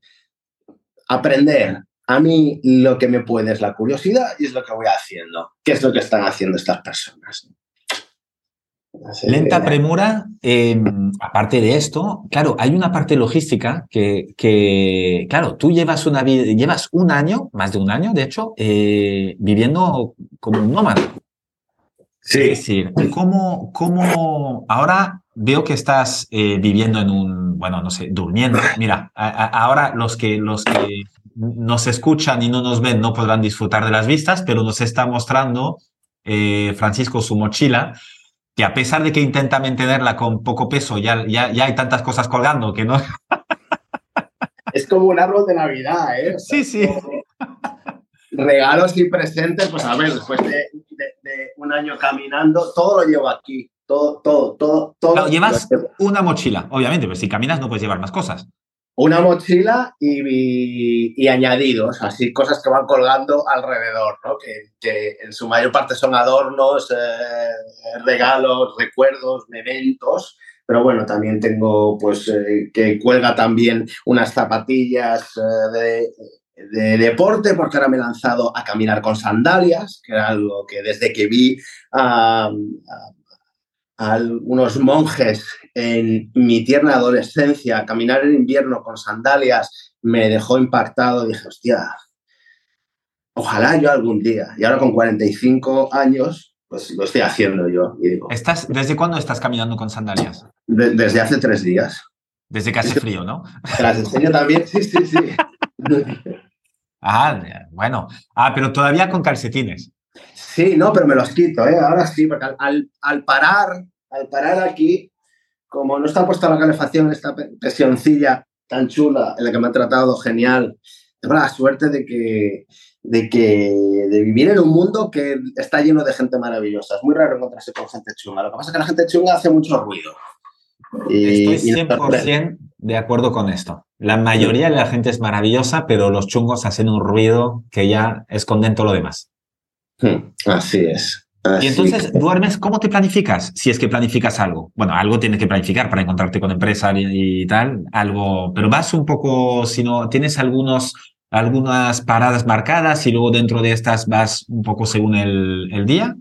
aprender. A mí lo que me puede es la curiosidad y es lo que voy haciendo. ¿Qué es lo que están haciendo estas personas? Lenta premura, em, aparte de esto, claro, hay una parte logística que, que claro, tú llevas, una llevas un año, más de un año, de hecho, eh, viviendo como un nómada. Sí. Es decir, ¿cómo, cómo ahora veo que estás eh, viviendo en un, bueno, no sé, durmiendo? Mira, ahora los que, los que nos escuchan y no nos ven no podrán disfrutar de las vistas, pero nos está mostrando eh, Francisco su mochila que a pesar de que intenta mantenerla con poco peso, ya, ya, ya hay tantas cosas colgando que no. Es como un árbol de Navidad, ¿eh? sí, sí. Regalos y presentes, pues a ver, después de, un año caminando, todo lo llevo aquí. Todo, todo, todo, todo. llevas una mochila, obviamente, pero si caminas no puedes llevar más cosas una mochila y, añadidos, así cosas que van colgando alrededor, ¿no? que, en su mayor parte son adornos, eh, regalos, recuerdos, eventos, pero bueno, también tengo pues eh, que cuelga también unas zapatillas eh, de de deporte, porque ahora me he lanzado a caminar con sandalias, que era algo que desde que vi a, algunos monjes en mi tierna adolescencia caminar en invierno con sandalias me dejó impactado. Dije, hostia, ojalá yo algún día. Y ahora con 45 años, pues lo estoy haciendo yo. ¿Estás, ¿Desde cuándo estás caminando con sandalias? desde hace tres días. Desde que hace frío, ¿no? Te las enseño también, sí, sí, sí. ah, bueno. Ah, pero todavía con calcetines. Sí, no, pero me los quito, ¿eh? Ahora sí, porque al, al, parar, al parar aquí, como no está puesta la calefacción, esta pensioncilla tan chula en la que me han tratado genial, tengo la suerte de que, de que de vivir en un mundo que está lleno de gente maravillosa. Es muy raro encontrarse con gente chunga. Lo que pasa es que la gente chunga hace mucho ruido. Estoy 100% de acuerdo con esto. La mayoría de la gente es maravillosa, pero los chungos hacen un ruido que ya esconden todo lo demás. Hmm, así es. Y entonces, ¿duermes? ¿Cómo te planificas? Si es que planificas algo. Bueno, algo tienes que planificar para encontrarte con empresa y, tal, algo, pero vas un poco, si no, tienes algunos, algunas paradas marcadas y luego dentro de estas vas un poco según el, el día.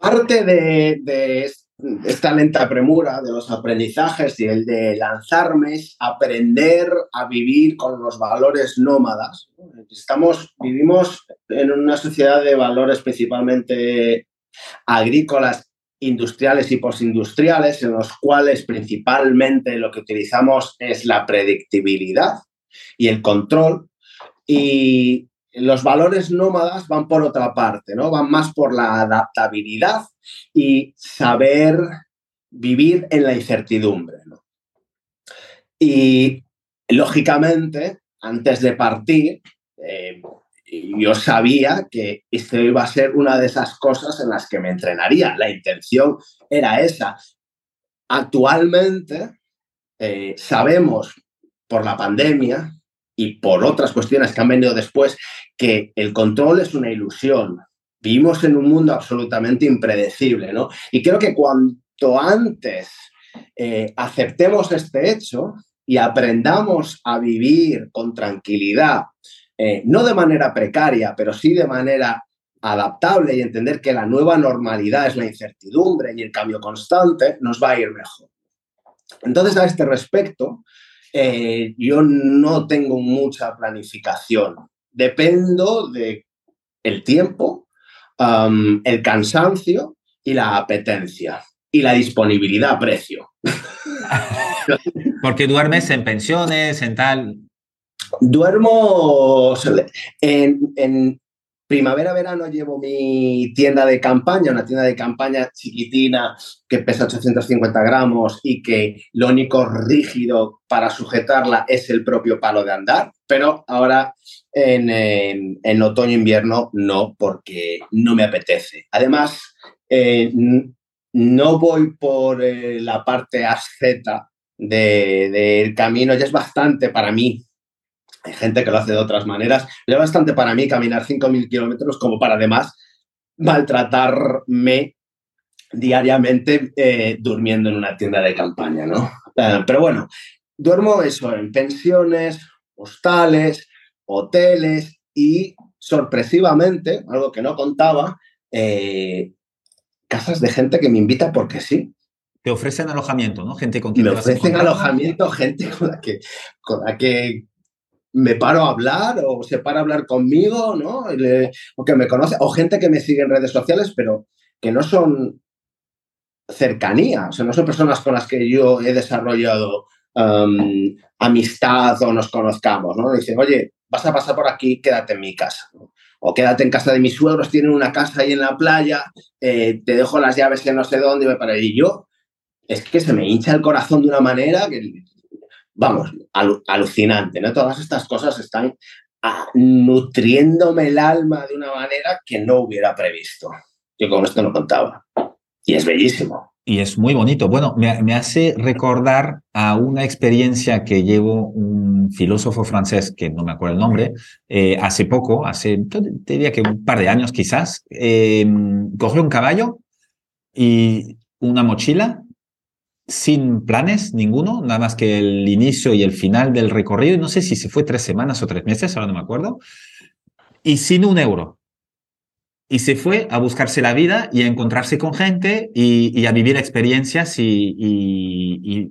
Parte de, de, esta lenta premura de los aprendizajes y el de lanzarme aprender a vivir con los valores nómadas. Estamos, vivimos en una sociedad de valores principalmente agrícolas, industriales y postindustriales, en los cuales principalmente lo que utilizamos es la predictibilidad y el control. Y los valores nómadas van por otra parte, ¿no? Van más por la adaptabilidad y saber vivir en la incertidumbre. Y lógicamente, antes de partir, eh, yo sabía que esto iba a ser una de esas cosas en las que me entrenaría. La intención era esa. Actualmente eh, sabemos por la pandemia y por otras cuestiones que han venido después que el control es una ilusión. Vivimos en un mundo absolutamente impredecible, ¿no? Y creo que cuanto antes eh, aceptemos este hecho y aprendamos a vivir con tranquilidad, eh, no de manera precaria, pero sí de manera adaptable y entender que la nueva normalidad es la incertidumbre y el cambio constante, nos va a ir mejor. Entonces, a este respecto, eh, yo no tengo mucha planificación. Dependo de el tiempo el cansancio y la apetencia y la disponibilidad a precio. Porque duermes en pensiones, en tal. Duermo en, en primavera-verano llevo mi tienda de campaña, una tienda de campaña chiquitina que pesa 850 gramos y que lo único rígido para sujetarla es el propio palo de andar. Pero ahora en, en, otoño-invierno no, porque no me apetece. Además, eh, no voy por eh, la parte asceta del camino, ya es bastante para mí. Hay gente que lo hace de otras maneras, ya es bastante para mí caminar 5.000 kilómetros como para además maltratarme diariamente eh, durmiendo en una tienda de campaña, ¿no? pero bueno, duermo eso en pensiones, hostales, hoteles y sorpresivamente, algo que no contaba, eh, casas de gente que me invita porque sí. Te ofrecen alojamiento, ¿no? Gente con quien me ofrecen alojamiento, gente con la que con la que me paro a hablar o se para a hablar conmigo, ¿no? o que me conoce, o gente que me sigue en redes sociales, pero que no son cercanía, o sea, no son personas con las que yo he desarrollado amistad o nos conozcamos, ¿no? Dicen, oye, vas a pasar por aquí, quédate en mi casa. O quédate en casa de mis suegros, tienen una casa ahí en la playa, eh, te dejo las llaves en no sé dónde y me para Y yo, es que se me hincha el corazón de una manera que, vamos, alucinante, ¿no? Todas estas cosas están ah, nutriéndome el alma de una manera que no hubiera previsto. Yo con esto no contaba. Y es bellísimo y es muy bonito. Bueno, me, hace recordar a una experiencia que llevo un filósofo francés, que no me acuerdo el nombre, eh, hace poco, hace, te diría que un par de años quizás, eh, cogió un caballo y una mochila sin planes ninguno, nada más que el inicio y el final del recorrido, no sé si se fue tres semanas o tres meses, ahora no me acuerdo, y sin un euro. Y se fue a buscarse la vida y a encontrarse con gente y, a vivir experiencias y, y,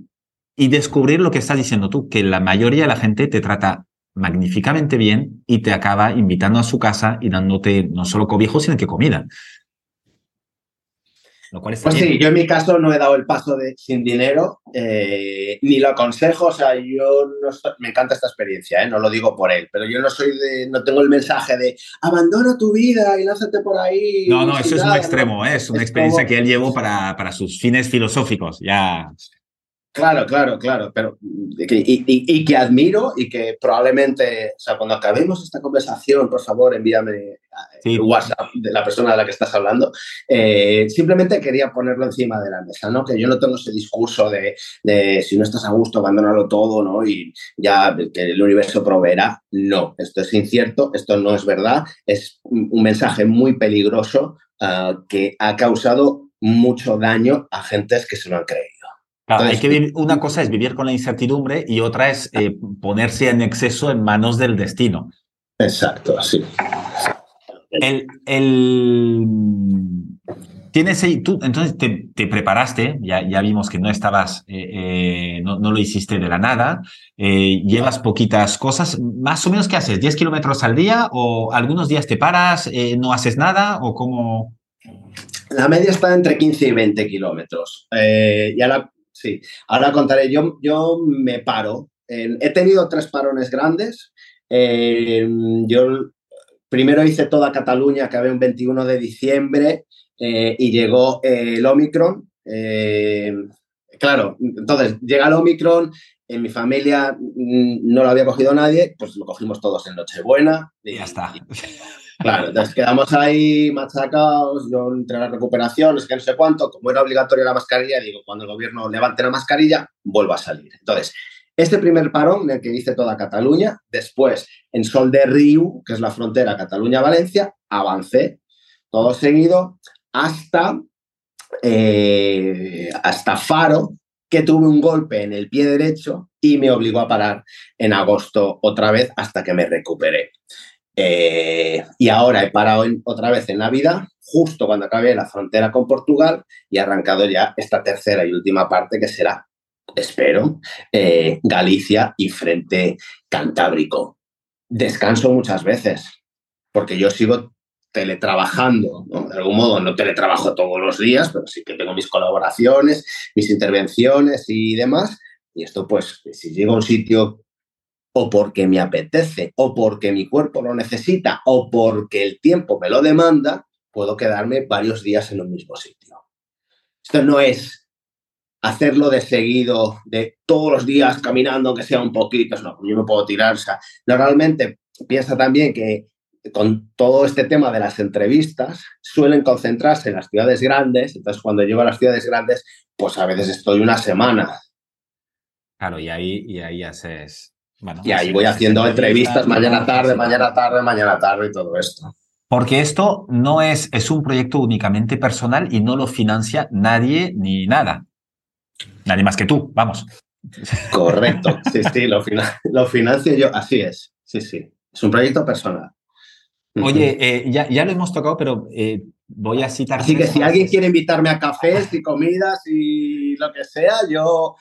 y descubrir lo que estás diciendo tú, que la mayoría de la gente te trata magníficamente bien y te acaba invitando a su casa y dándote no solo cobijo, sino que comida. Pues sí, yo en mi caso no he dado el paso de sin dinero, eh, ni lo aconsejo, o sea, yo no me encanta esta experiencia, ¿eh? no lo digo por él, pero yo no soy de, no tengo el mensaje de abandona tu vida y lánzate por ahí. No, no, eso es un extremo, ¿eh? es una experiencia que él llevó para, para sus fines filosóficos, ya. Claro, claro, claro, pero y, que admiro y que probablemente, o sea, cuando acabemos esta conversación, por favor, envíame el WhatsApp de la persona de la que estás hablando. Eh, simplemente quería ponerlo encima de la mesa, ¿no? Que yo no tengo ese discurso de, si no estás a gusto, abandonarlo todo, ¿no? Y ya que el universo proveerá. No, esto es incierto, esto no es verdad, es un mensaje muy peligroso ah, que ha causado mucho daño a gentes que se lo han creído hay que una cosa es vivir con la incertidumbre y otra es eh, ponerse en exceso en manos del destino. Exacto, sí. El, el, tienes tú, entonces te, preparaste, ya, ya, vimos que no estabas, eh, eh, no, no, lo hiciste de la nada, llevas poquitas cosas, más o menos, ¿qué haces? ¿10 kilómetros al día o algunos días te paras, no haces nada o cómo? La media está entre 15 y 20 kilómetros. ya la, Sí, ahora contaré. Yo, yo me paro. he tenido tres parones grandes. Eh, yo primero hice toda Cataluña, acabé un 21 de diciembre eh, y llegó eh, el Omicron. claro, entonces llega el Omicron, en mi familia mm, no lo había cogido nadie, pues lo cogimos todos en Nochebuena. Y ya está. Claro, quedamos ahí machacados, yo entre las recuperaciones, que no sé cuánto, como era obligatoria la mascarilla, digo, cuando el gobierno levante la mascarilla, vuelvo a salir. Entonces, este primer parón en el que hice toda Cataluña, después en Sol de Río, que es la frontera Cataluña-Valencia, avancé todo seguido hasta, eh, hasta Faro, que tuve un golpe en el pie derecho y me obligó a parar en agosto otra vez hasta que me recuperé. Eh, y ahora he parado otra vez en Navidad, justo cuando acabé la frontera con Portugal y he arrancado ya esta tercera y última parte que será, espero, eh, Galicia y Frente Cantábrico. Descanso muchas veces, porque yo sigo teletrabajando, de algún modo no teletrabajo todos los días, pero sí que tengo mis colaboraciones, mis intervenciones y demás. Y esto, pues, si llego a un sitio o porque me apetece, o porque mi cuerpo lo necesita, o porque el tiempo me lo demanda, puedo quedarme varios días en un mismo sitio. Esto no es hacerlo de seguido, de todos los días caminando, aunque sea un poquito, no, yo me puedo tirar. O sea, normalmente piensa también que con todo este tema de las entrevistas suelen concentrarse en las ciudades grandes, entonces cuando llego a las ciudades grandes, pues a veces estoy una semana. Claro, y ahí, y ahí haces y ahí voy haciendo entrevistas mañana tarde, mañana tarde, mañana tarde y todo esto. Porque esto no es, es un proyecto únicamente personal y no lo financia nadie ni nada. Nadie más que tú, vamos. Correcto, sí, sí, lo, lo financio yo, así es, sí, sí. Es un proyecto personal. Oye, eh, ya, ya, lo hemos tocado, pero eh, voy a citar. Así que si alguien quiere invitarme a cafés y comidas y lo que sea, yo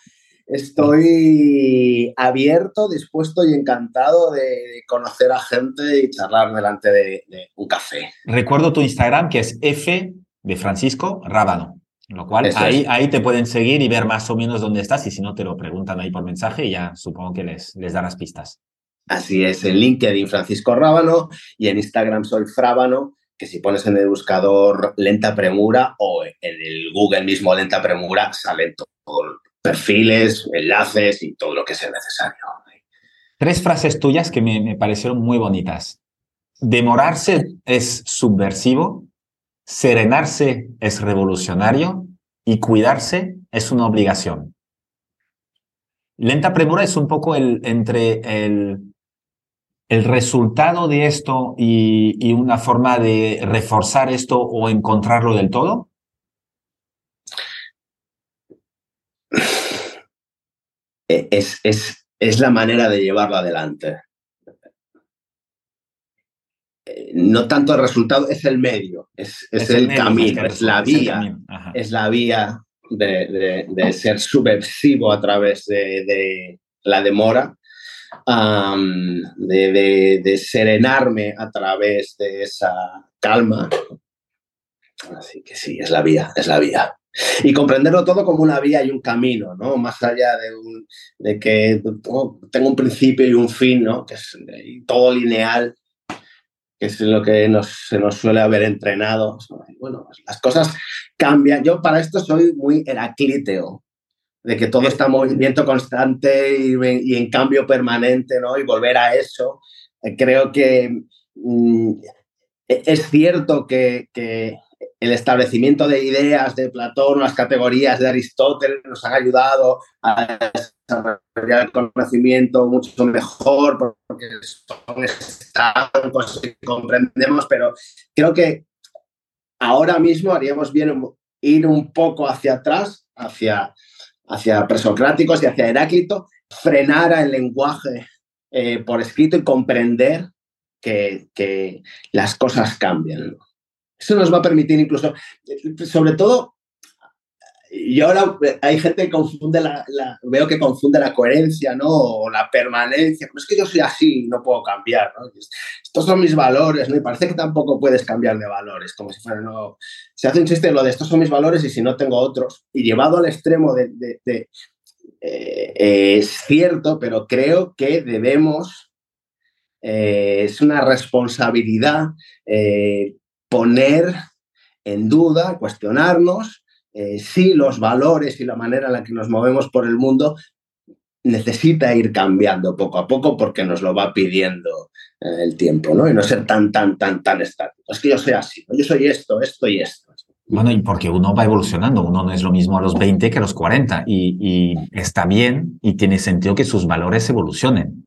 Estoy abierto, dispuesto y encantado de conocer a gente y charlar delante de, un café. Recuerdo tu Instagram que es F de Francisco Rábano, lo cual ahí, ahí te pueden seguir y ver más o menos dónde estás y si no te lo preguntan ahí por mensaje y ya supongo que les, les darás pistas. Así es, en LinkedIn Francisco Rábano y en Instagram soy Frábano, que si pones en el buscador lenta premura o en el Google mismo lenta premura sale todo, perfiles, enlaces y todo lo que sea necesario. Tres frases tuyas que me, parecieron muy bonitas. Demorarse es subversivo, serenarse es revolucionario y cuidarse es una obligación. Lenta premura es un poco el, entre el, el resultado de esto y, y, una forma de reforzar esto o encontrarlo del todo. eh, es, es, es la manera de llevarlo adelante. Eh, no tanto el resultado, es el medio, es, el, camino, es, la vía, es la vía de, ser subversivo a través de, la demora, de, serenarme a través de esa calma. Así que sí, es la vía, es la vía. Y comprenderlo todo como una vía y un camino, ¿no? Más allá de, de que tengo un principio y un fin, ¿no? Que es todo lineal que es lo que se nos suele haber entrenado. Bueno, las cosas cambian. Yo para esto soy muy heraclíteo, de que todo está en movimiento constante y, en cambio permanente, ¿no? Y volver a eso. Eh, creo que mm, e-, es cierto que, que el establecimiento de ideas de Platón, las categorías de Aristóteles nos han ayudado a desarrollar el conocimiento mucho mejor porque son estados que comprendemos, pero creo que ahora mismo haríamos bien ir un poco hacia atrás, hacia, hacia presocráticos y hacia Heráclito, frenar el lenguaje eh, por escrito y comprender que, que las cosas cambian. Eso nos va a permitir incluso, sobre todo, y ahora hay gente que confunde la, veo que confunde la coherencia, ¿no? O la permanencia. es que yo soy así, no puedo cambiar, ¿no? Estos son mis valores, ¿no? Y parece que tampoco puedes cambiar de valores, como si fuera, no. Se hace un chiste lo de estos son mis valores y si no tengo otros. Y llevado al extremo de. de, eh, es cierto, pero creo que debemos. Eh, es una responsabilidad eh, poner en duda, cuestionarnos eh, si los valores y la manera en la que nos movemos por el mundo necesita ir cambiando poco a poco porque nos lo va pidiendo eh, el tiempo, ¿no? Y no ser tan, tan, tan, tan estático. Es que yo soy así, yo soy esto, esto y esto. Bueno, y porque uno va evolucionando, uno no es lo mismo a los 20 que a los 40 y, y está bien y tiene sentido que sus valores evolucionen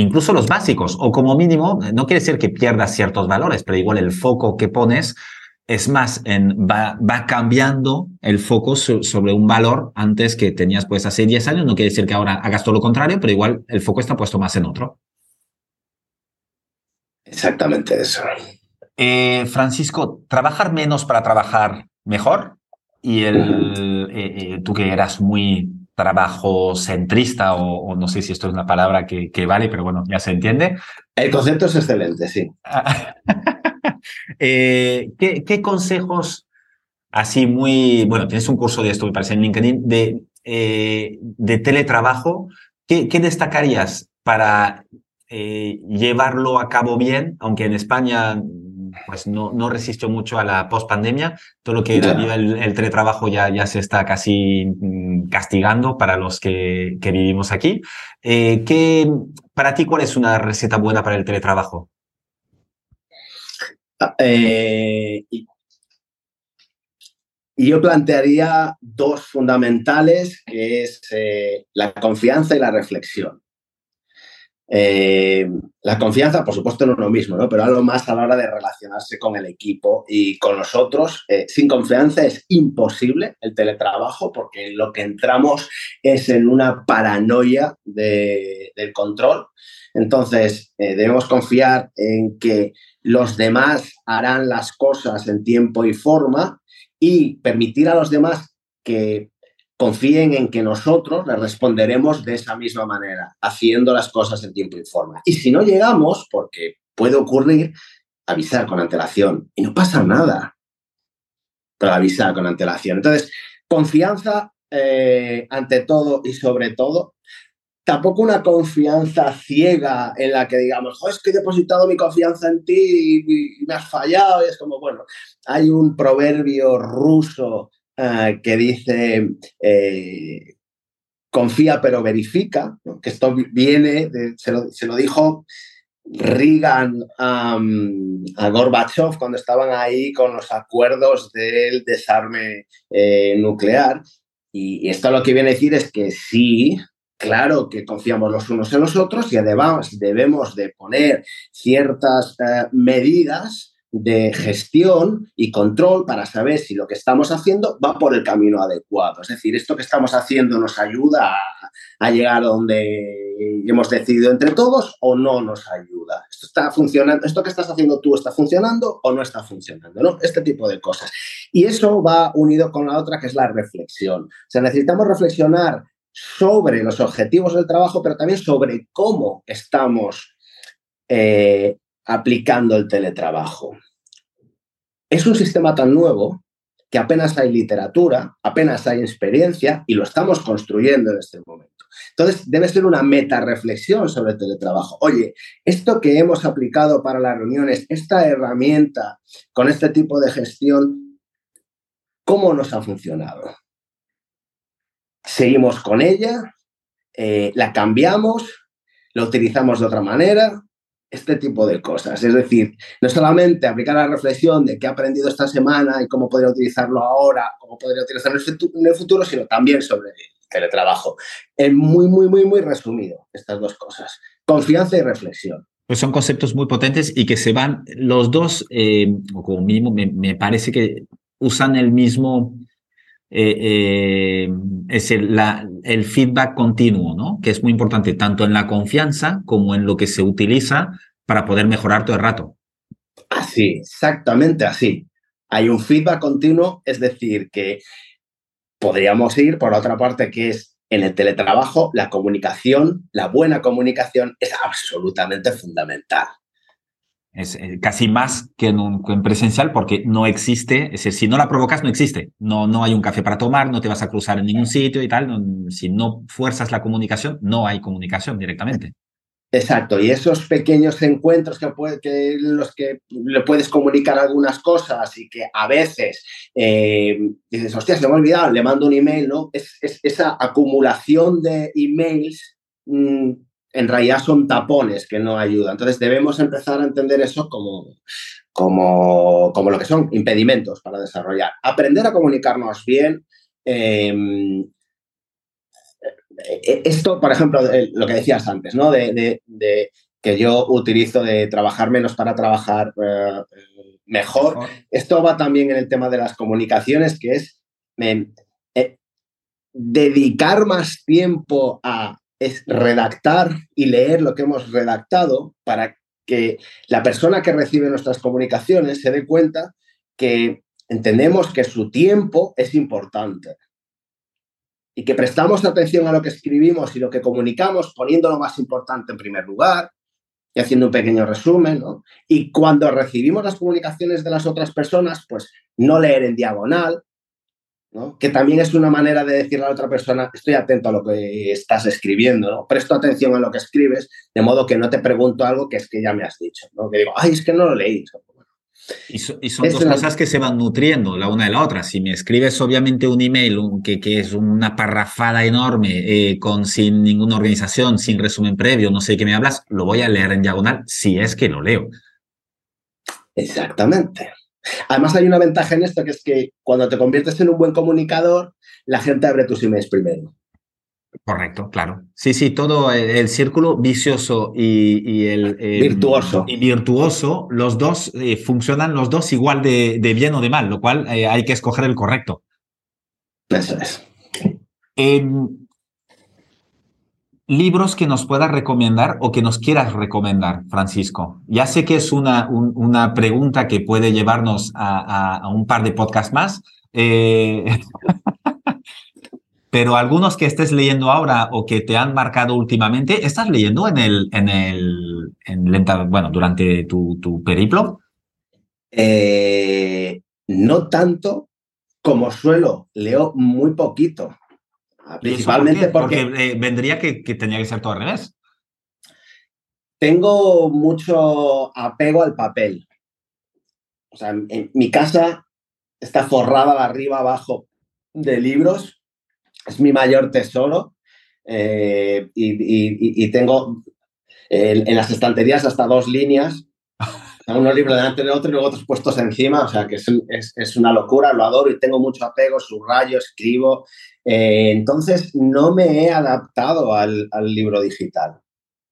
incluso los básicos, o como mínimo, no quiere decir que pierdas ciertos valores, pero igual el foco que pones es más, en, va, va cambiando el foco sobre un valor antes que tenías pues hace 10 años, no quiere decir que ahora hagas todo lo contrario, pero igual el foco está puesto más en otro. Exactamente eso. Eh, Francisco, trabajar menos para trabajar mejor. Y el, eh, eh, tú que eras muy trabajo centrista o, no sé si esto es una palabra que, vale, pero bueno, ya se entiende. El concepto es excelente, sí. Eh, ¿qué, consejos así muy, bueno, tienes un curso de esto, me parece, en LinkedIn, de, eh, de teletrabajo, ¿qué, ¿qué, destacarías para eh, llevarlo a cabo bien, aunque en España pues no, no resistió mucho a la post-pandemia. Todo lo que era el, teletrabajo ya, ya se está casi mm, castigando para los que, que vivimos aquí. Eh, ¿qué, para ti, ¿cuál es una receta buena para el teletrabajo? Ah, eh, yo plantearía dos fundamentales, que es eh, la confianza y la reflexión. Eh, la confianza, por supuesto, en uno mismo, ¿no? pero algo más a la hora de relacionarse con el equipo y con nosotros. Eh, sin confianza es imposible el teletrabajo porque lo que entramos es en una paranoia del control. Entonces, eh, debemos confiar en que los demás harán las cosas en tiempo y forma y permitir a los demás que confíen en que nosotros les responderemos de esa misma manera, haciendo las cosas en tiempo y forma. Y si no llegamos, porque puede ocurrir, avisar con antelación. Y no pasa nada, pero avisar con antelación. Entonces, confianza eh, ante todo y sobre todo. Tampoco una confianza ciega en la que digamos, es que he depositado mi confianza en ti y me has fallado. Y es como, bueno, hay un proverbio ruso eh, que dice eh, confía pero verifica, que esto viene, se, lo, dijo Reagan a Gorbachev cuando estaban ahí con los acuerdos del desarme eh, nuclear. Y, esto lo que viene a decir es que sí, claro que confiamos los unos en los otros y además debemos de poner ciertas medidas de gestión y control para saber si lo que estamos haciendo va por el camino adecuado. Es decir, esto que estamos haciendo nos ayuda a, llegar donde hemos decidido entre todos o no nos ayuda. Esto está funcionando, esto que estás haciendo tú está funcionando o no está funcionando, ¿no? Este tipo de cosas. Y eso va unido con la otra que es la reflexión. O sea, necesitamos reflexionar sobre los objetivos del trabajo, pero también sobre cómo estamos eh, aplicando el teletrabajo. Es un sistema tan nuevo que apenas hay literatura, apenas hay experiencia y lo estamos construyendo en este momento. Entonces, debe ser una meta reflexión sobre el teletrabajo. Oye, esto que hemos aplicado para las reuniones, esta herramienta con este tipo de gestión, ¿cómo nos ha funcionado? ¿Seguimos con ella? Eh, ¿La cambiamos? ¿La utilizamos de otra manera? Este tipo de cosas. Es decir, no solamente aplicar la reflexión de qué he aprendido esta semana y cómo podría utilizarlo ahora, cómo podría utilizarlo en el futuro, sino también sobre el teletrabajo. Es muy, muy, muy, muy resumido estas dos cosas. Confianza y reflexión. Pues son conceptos muy potentes y que se van, los dos, eh, como mínimo, me, parece que usan el mismo, eh, eh, es el, la, el, feedback continuo, ¿no? Que es muy importante tanto en la confianza como en lo que se utiliza para poder mejorar todo el rato. Así, exactamente así. Hay un feedback continuo, es decir, que podríamos ir por otra parte que es en el teletrabajo, la comunicación, la buena comunicación es absolutamente fundamental. Es eh, casi más que en, presencial porque no existe, es decir, si no la provocas, no existe. No, no hay un café para tomar, no te vas a cruzar en ningún sitio y tal. si no fuerzas la comunicación, no hay comunicación directamente. Exacto, y esos pequeños encuentros que los que le puedes comunicar algunas cosas y que a veces eh, dices, hostia, se me ha olvidado, le mando un email, ¿no? Es, esa acumulación de emails mm, en realidad son tapones que no ayudan. Entonces debemos empezar a entender eso como, como, como lo que son impedimentos para desarrollar. Aprender a comunicarnos bien. Em, eh, esto, por ejemplo, lo que decías antes, ¿no? De, que yo utilizo de trabajar menos para trabajar eh, mejor. Esto va también en el tema de las comunicaciones, que es em, eh, dedicar más tiempo a es redactar y leer lo que hemos redactado para que la persona que recibe nuestras comunicaciones se dé cuenta que entendemos que su tiempo es importante y que prestamos atención a lo que escribimos y lo que comunicamos poniendo lo más importante en primer lugar y haciendo un pequeño resumen, Y cuando recibimos las comunicaciones de las otras personas, pues no leer en diagonal, que también es una manera de decirle a la otra persona, estoy atento a lo que estás escribiendo, ¿no? presto atención a lo que escribes, de modo que no te pregunto algo que es que ya me has dicho, ¿no? que digo, ay, es que no lo leí. Y, son dos cosas que se van nutriendo la una de la otra. Si me escribes obviamente un email que, que es una parrafada enorme, eh, con sin ninguna organización, sin resumen previo, no sé de qué me hablas, lo voy a leer en diagonal si es que lo leo. Exactamente. Además hay una ventaja en esto que es que cuando te conviertes en un buen comunicador, la gente abre tus emails primero. Correcto, claro. Sí, sí, todo el, círculo vicioso y, el, virtuoso. Y virtuoso, los dos eh, funcionan los dos igual de, bien o de mal, lo cual eh, hay que escoger el correcto. Eso es. Libros que nos puedas recomendar o que nos quieras recomendar, Francisco. Ya sé que es una, una pregunta que puede llevarnos a, un par de podcasts más, eh, pero algunos que estés leyendo ahora o que te han marcado últimamente, ¿estás leyendo en el, en el, en lenta, bueno, durante tu, tu periplo? Eh, no tanto como suelo, leo muy poquito. Principalmente porque, eh, vendría que, tenía que ser todo al revés. Tengo mucho apego al papel. O sea, en, mi casa está forrada de arriba abajo de libros. Es mi mayor tesoro. Eh, y, tengo en, las estanterías hasta dos líneas unos libros delante de otro y luego otros puestos encima, o sea que es, una locura, lo adoro y tengo mucho apego, subrayo, escribo. Eh, entonces no me he adaptado al, libro digital.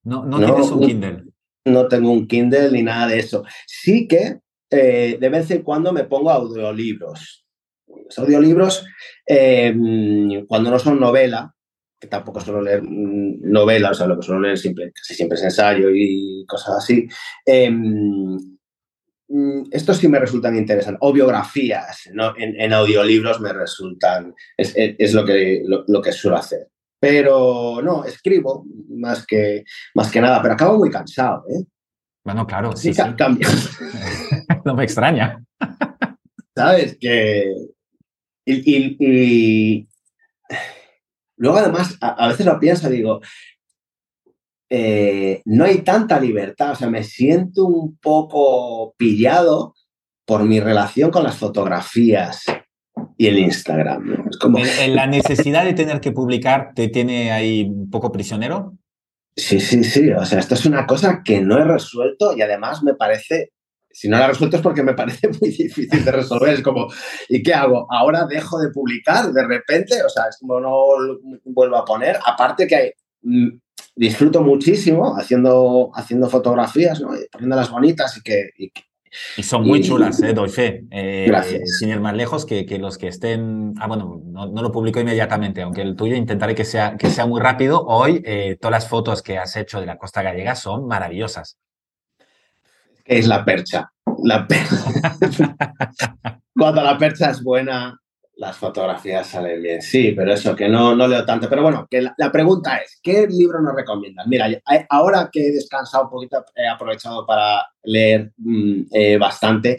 No, no, tienes un Kindle. No, tengo un Kindle ni nada de eso. Sí que eh, de vez en cuando me pongo audiolibros. Los audiolibros, em, cuando no son novela, que tampoco suelo leer mm, novelas, o sea, lo que suelo leer siempre, casi siempre es ensayo y cosas así. Mm, estos sí me resultan interesantes. O biografías ¿no? en, audiolibros me resultan, es, lo, que, lo, que suelo hacer. Pero no, escribo más que, más que nada, pero acabo muy cansado. ¿eh? Bueno, claro, sí. sí, no me extraña. ¿Sabes? Que. Y, luego, además, a, veces lo pienso, digo, eh, no hay tanta libertad, o sea, me siento un poco pillado por mi relación con las fotografías y el Instagram. Es como... ¿La necesidad de tener que publicar te tiene ahí un poco prisionero? Sí, sí, sí. O sea, esto es una cosa que no he resuelto y además me parece, si no la he resuelto es porque me parece muy difícil de resolver. Es como, ¿y qué hago? Ahora dejo de publicar de repente, o sea, es como no vuelvo a poner. Aparte que hay, mm, disfruto muchísimo haciendo, haciendo fotografías, ¿no? poniéndolas bonitas y que, y son muy chulas, eh, doy fe. Eh, sin ir más lejos, que, los que estén. Ah, bueno, no, lo publico inmediatamente, aunque el tuyo intentaré que sea, que sea muy rápido. Hoy, eh, todas las fotos que has hecho de la costa gallega son maravillosas. Es la percha. La Cuando la percha es buena, las fotografías salen bien, sí, pero eso, que no, no leo tanto. Pero bueno, que la, pregunta es, ¿qué libro nos recomiendas? Mira, ahora que he descansado un poquito, he aprovechado para leer mm, eh, bastante.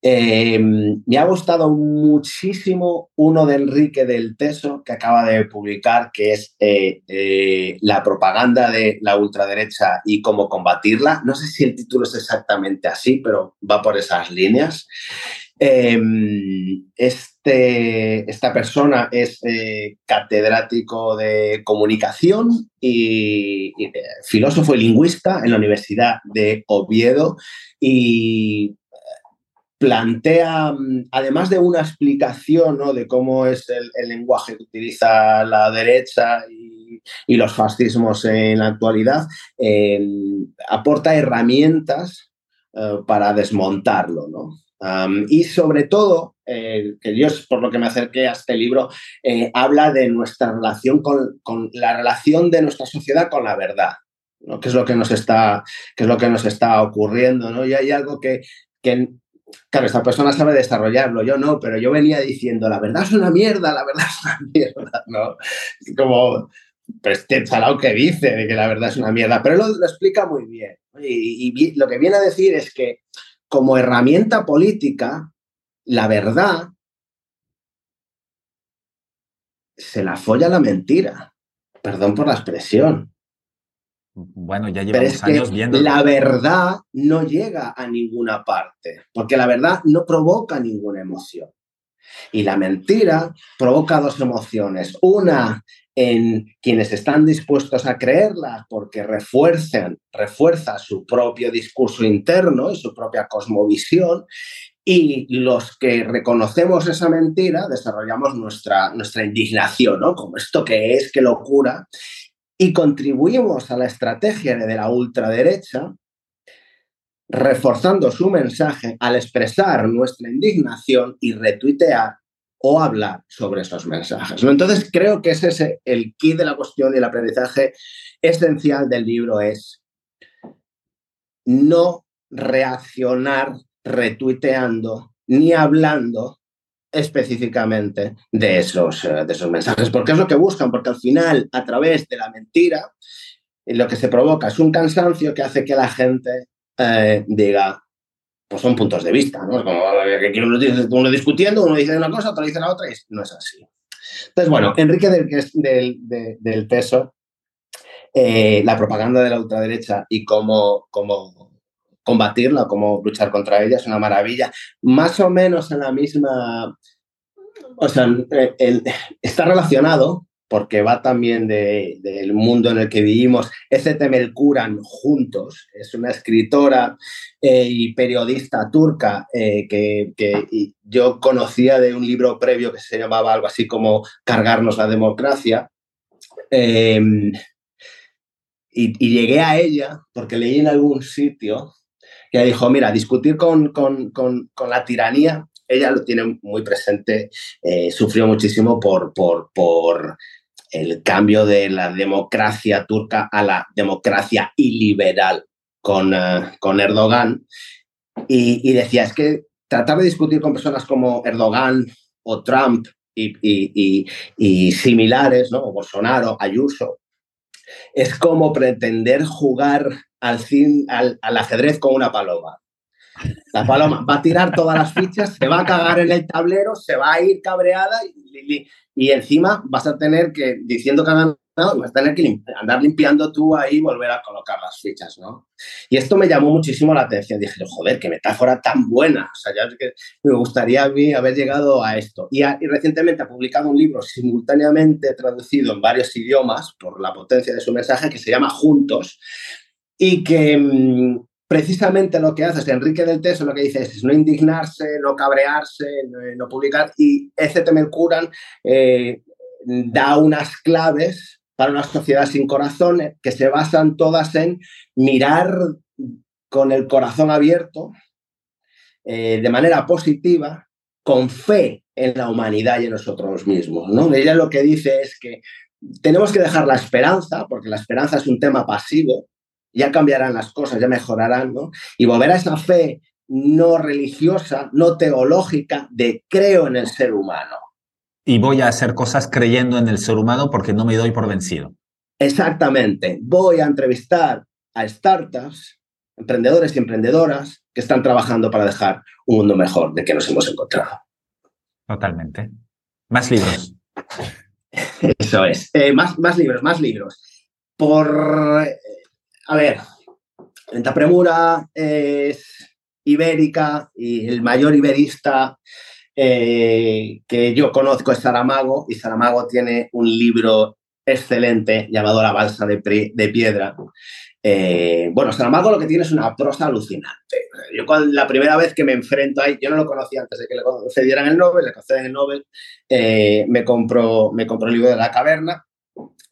Eh, me ha gustado muchísimo uno de Enrique del Teso que acaba de publicar, que es eh, La propaganda de la ultraderecha y cómo combatirla. No sé si el título es exactamente así, pero va por esas líneas. Em, este, esta persona es eh, catedrático de comunicación y, eh, filósofo y lingüista en la Universidad de Oviedo y plantea, mm, además de una explicación ¿no? de cómo es el, lenguaje que utiliza la derecha y, los fascismos en la actualidad, em, aporta herramientas eh, para desmontarlo. ¿no? y sobre todo, eh, que es por lo que me acerqué a este libro, eh, habla de nuestra relación con, la relación de nuestra sociedad con la verdad, ¿no? que es lo que nos está, es lo que nos está ocurriendo. ¿no? Y hay algo que, que, claro, esta persona sabe desarrollarlo, yo no, pero yo venía diciendo, la verdad es una mierda, la verdad es una mierda, ¿no? Como, pues este que dice de que la verdad es una mierda, pero lo explica muy bien. y, lo que viene a decir es que como herramienta política, la verdad se la folla la mentira. Perdón por la expresión. Bueno, ya llevamos años viendo. La verdad no llega a ninguna parte, porque la verdad no provoca ninguna emoción. Y la mentira provoca dos emociones. Una en quienes están dispuestos a creerla porque refuerzan, refuerza su propio discurso interno y su propia cosmovisión y los que reconocemos esa mentira desarrollamos nuestra, nuestra indignación, ¿no? Como esto que es, qué locura, y contribuimos a la estrategia de la ultraderecha reforzando su mensaje al expresar nuestra indignación y retuitear o hablar sobre esos mensajes. Entonces, creo que ese es el key de la cuestión y el aprendizaje esencial del libro es no reaccionar retuiteando ni hablando específicamente de esos, eh, de esos mensajes, porque es lo que buscan, porque al final, a través de la mentira, lo que se provoca es un cansancio que hace que la gente eh, diga, pues son puntos de vista, ¿no? Como que uno, discutiendo, uno dice una cosa, otro dice la otra, y no es así. Entonces, bueno, Enrique del, del, del Teso, eh, la propaganda de la ultraderecha y cómo, cómo combatirla, cómo luchar contra ella, es una maravilla. Más o menos en la misma, o sea, está relacionado porque va también del mundo en el que vivimos. Ese Temelkuran juntos, es una escritora eh, y periodista turca eh, que, yo conocía de un libro previo que se llamaba algo así como Cargarnos la democracia. Em, y, llegué a ella porque leí en algún sitio que dijo, mira, discutir con, con, con, la tiranía, ella lo tiene muy presente, eh, sufrió muchísimo por, por, por el cambio de la democracia turca a la democracia iliberal con, eh, con Erdogan. Y, decía, es que tratar de discutir con personas como Erdogan o Trump y, y, y similares, ¿no? o Bolsonaro, Ayuso, es como pretender jugar al, al, ajedrez con una paloma. La paloma va a tirar todas las fichas, se va a cagar en el tablero, se va a ir cabreada y, y encima vas a tener que, diciendo que han vas a tener que andar limpiando tú ahí y volver a colocar las fichas, ¿no? Y esto me llamó muchísimo la atención. Dije, joder, qué metáfora tan buena. O sea, ya que me gustaría a mí haber llegado a esto. Y, recientemente ha publicado un libro simultáneamente traducido en varios idiomas por la potencia de su mensaje que se llama Juntos y que mm, precisamente lo que hace es Enrique del Teso, lo que dice es no indignarse, no cabrearse, no, publicar. Y Ece Temelcuran eh, da unas claves para una sociedad sin corazón que se basan todas en mirar con el corazón abierto, eh, de manera positiva, con fe en la humanidad y en nosotros mismos. ¿no? Ella lo que dice es que tenemos que dejar la esperanza, porque la esperanza es un tema pasivo, ya cambiarán las cosas, ya mejorarán, ¿no? y volver a esa fe no religiosa, no teológica, de creo en el ser humano y voy a hacer cosas creyendo en el ser humano porque no me doy por vencido. Exactamente. Voy a entrevistar a startups, emprendedores y emprendedoras que están trabajando para dejar un mundo mejor de que nos hemos encontrado. Totalmente. Más libros. Eso es. Eh, más, más libros, más libros. Por, a ver, Lenta Premura es ibérica y el mayor iberista eh, que yo conozco es Saramago y Saramago tiene un libro excelente llamado La balsa de, piedra. Eh, bueno, Saramago lo que tiene es una prosa alucinante. Yo la primera vez que me enfrento ahí, yo no lo conocía antes de que le concedieran el Nobel, le conceden el Nobel, eh, me, compro, me compro el libro de la caverna.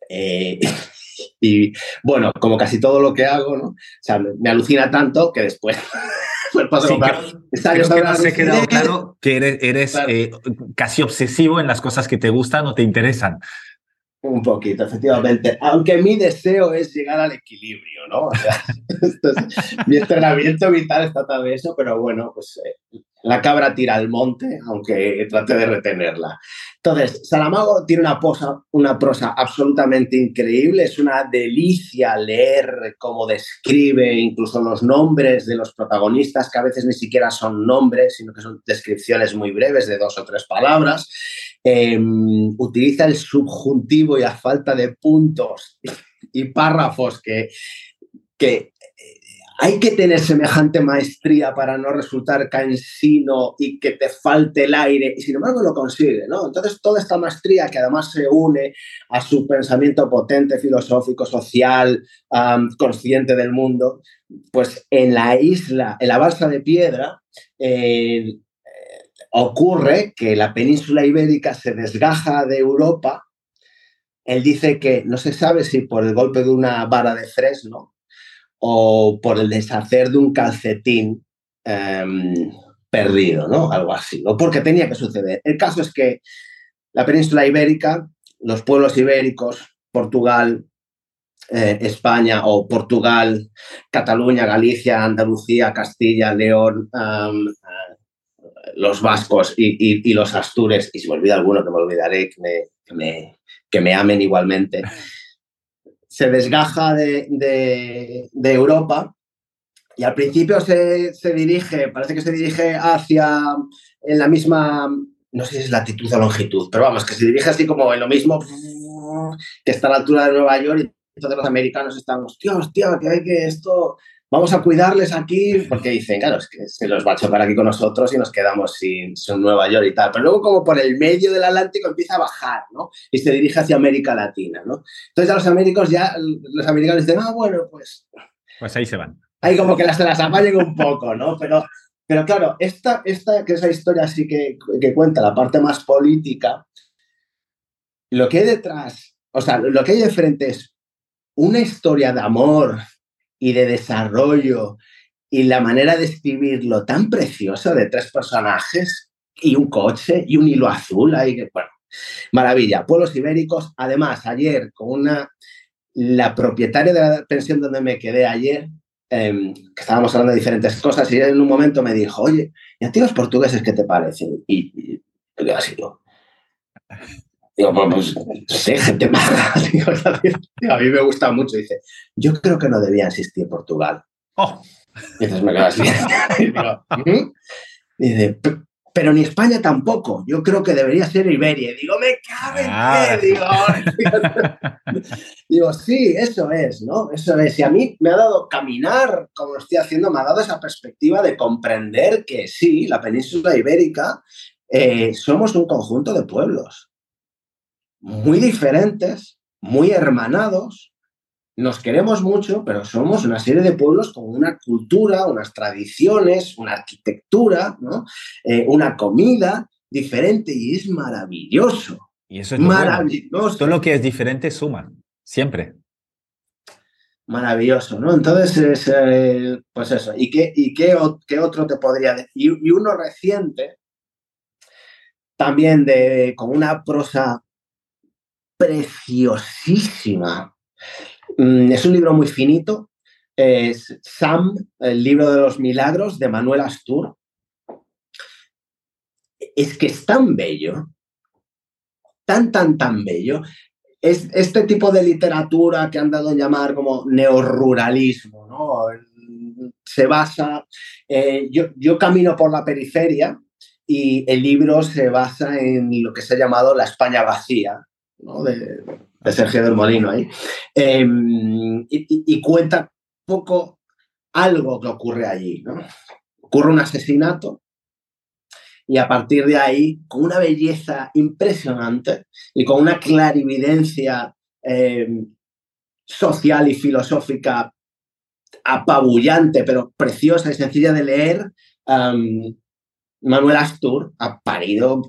y bueno, como casi todo lo que hago, ¿no? O sea, me alucina tanto que después Creo, que nos ha quedado claro que eres, eh, casi obsesivo en las cosas que te gustan o te interesan. Un poquito, efectivamente. Aunque mi deseo es llegar al equilibrio, ¿no? O sea, mi entrenamiento vital está tal vez eso, pero bueno, pues eh, la cabra tira al monte, aunque trate de retenerla. Entonces, Saramago tiene una, posa, una prosa absolutamente increíble, es una delicia leer cómo describe incluso los nombres de los protagonistas, que a veces ni siquiera son nombres, sino que son descripciones muy breves de dos o tres palabras. Em, utiliza el subjuntivo y a falta de puntos y párrafos que, que hay que tener semejante maestría para no resultar cansino y que te falte el aire, y sin embargo lo consigue, ¿no? Entonces, toda esta maestría que además se une a su pensamiento potente, filosófico, social, consciente del mundo, pues en la isla, en la balsa de piedra, eh, ocurre que la península ibérica se desgaja de Europa. Él dice que no se sabe si por el golpe de una vara de fresno, o por el deshacer de un calcetín em, perdido, ¿no? Algo así, o porque tenía que suceder. El caso es que la península ibérica, los pueblos ibéricos, Portugal, eh, España o Portugal, Cataluña, Galicia, Andalucía, Castilla, León, em, eh, los vascos y, los astures, y si me olvida alguno que me olvidaré, que me, que me amen igualmente se desgaja de, Europa y al principio se, dirige, parece que se dirige hacia en la misma, no sé si es latitud o longitud, pero vamos, que se dirige así como en lo mismo que está a la altura de Nueva York y entonces los americanos están, hostia, hostia, que hay que esto, vamos a cuidarles aquí, porque dicen, claro, es que se los va a chocar aquí con nosotros y nos quedamos sin, Nueva York y tal. Pero luego como por el medio del Atlántico empieza a bajar, ¿no? Y se dirige hacia América Latina, ¿no? Entonces a los americanos ya, los americanos dicen, ah, bueno, pues... Pues ahí se van. Ahí como que las, se las apañen un poco, ¿no? Pero, pero claro, esta, esta, que esa historia sí que, que cuenta la parte más política, lo que hay detrás, o sea, lo que hay de frente es una historia de amor, y de desarrollo y la manera de escribirlo tan preciosa de tres personajes y un coche y un hilo azul ahí, bueno, maravilla. Pueblos ibéricos, además, ayer con una, la propietaria de la pensión donde me quedé ayer, em, que estábamos hablando de diferentes cosas y en un momento me dijo, oye, ¿y a ti los portugueses qué te parecen? Y, y yo así, digo, pues, sí, gente mala. a mí me gusta mucho. Dice, yo creo que no debía existir Portugal. Oh. Y me quedas bien. dice, pero ni España tampoco. Yo creo que debería ser Iberia. digo, me cabe ah. Digo, digo, sí, eso es, ¿no? Eso es. Y a mí me ha dado caminar, como lo estoy haciendo, me ha dado esa perspectiva de comprender que sí, la península ibérica eh, somos un conjunto de pueblos muy diferentes, muy hermanados, nos queremos mucho, pero somos una serie de pueblos con una cultura, unas tradiciones, una arquitectura, ¿no? Eh, una comida diferente y es maravilloso. Y eso es maravilloso. Todo lo que es diferente suma, siempre. Maravilloso, ¿no? Entonces, eh, pues eso. ¿Y, qué, y qué, otro te podría decir? Y, uno reciente, también de, con una prosa preciosísima. Mm, es un libro muy finito. Es Sam, el libro de los milagros de Manuel Astur. Es que es tan bello, tan, tan, tan bello. Es este tipo de literatura que han dado a llamar como neoruralismo, ¿no? Se basa, eh, yo, yo camino por la periferia y el libro se basa en lo que se ha llamado la España vacía, de, Sergio del Molino ahí, em, y, cuenta poco algo que ocurre allí. ¿no? Ocurre un asesinato y a partir de ahí, con una belleza impresionante y con una clarividencia em, social y filosófica apabullante, pero preciosa y sencilla de leer, Manuel Astur ha parido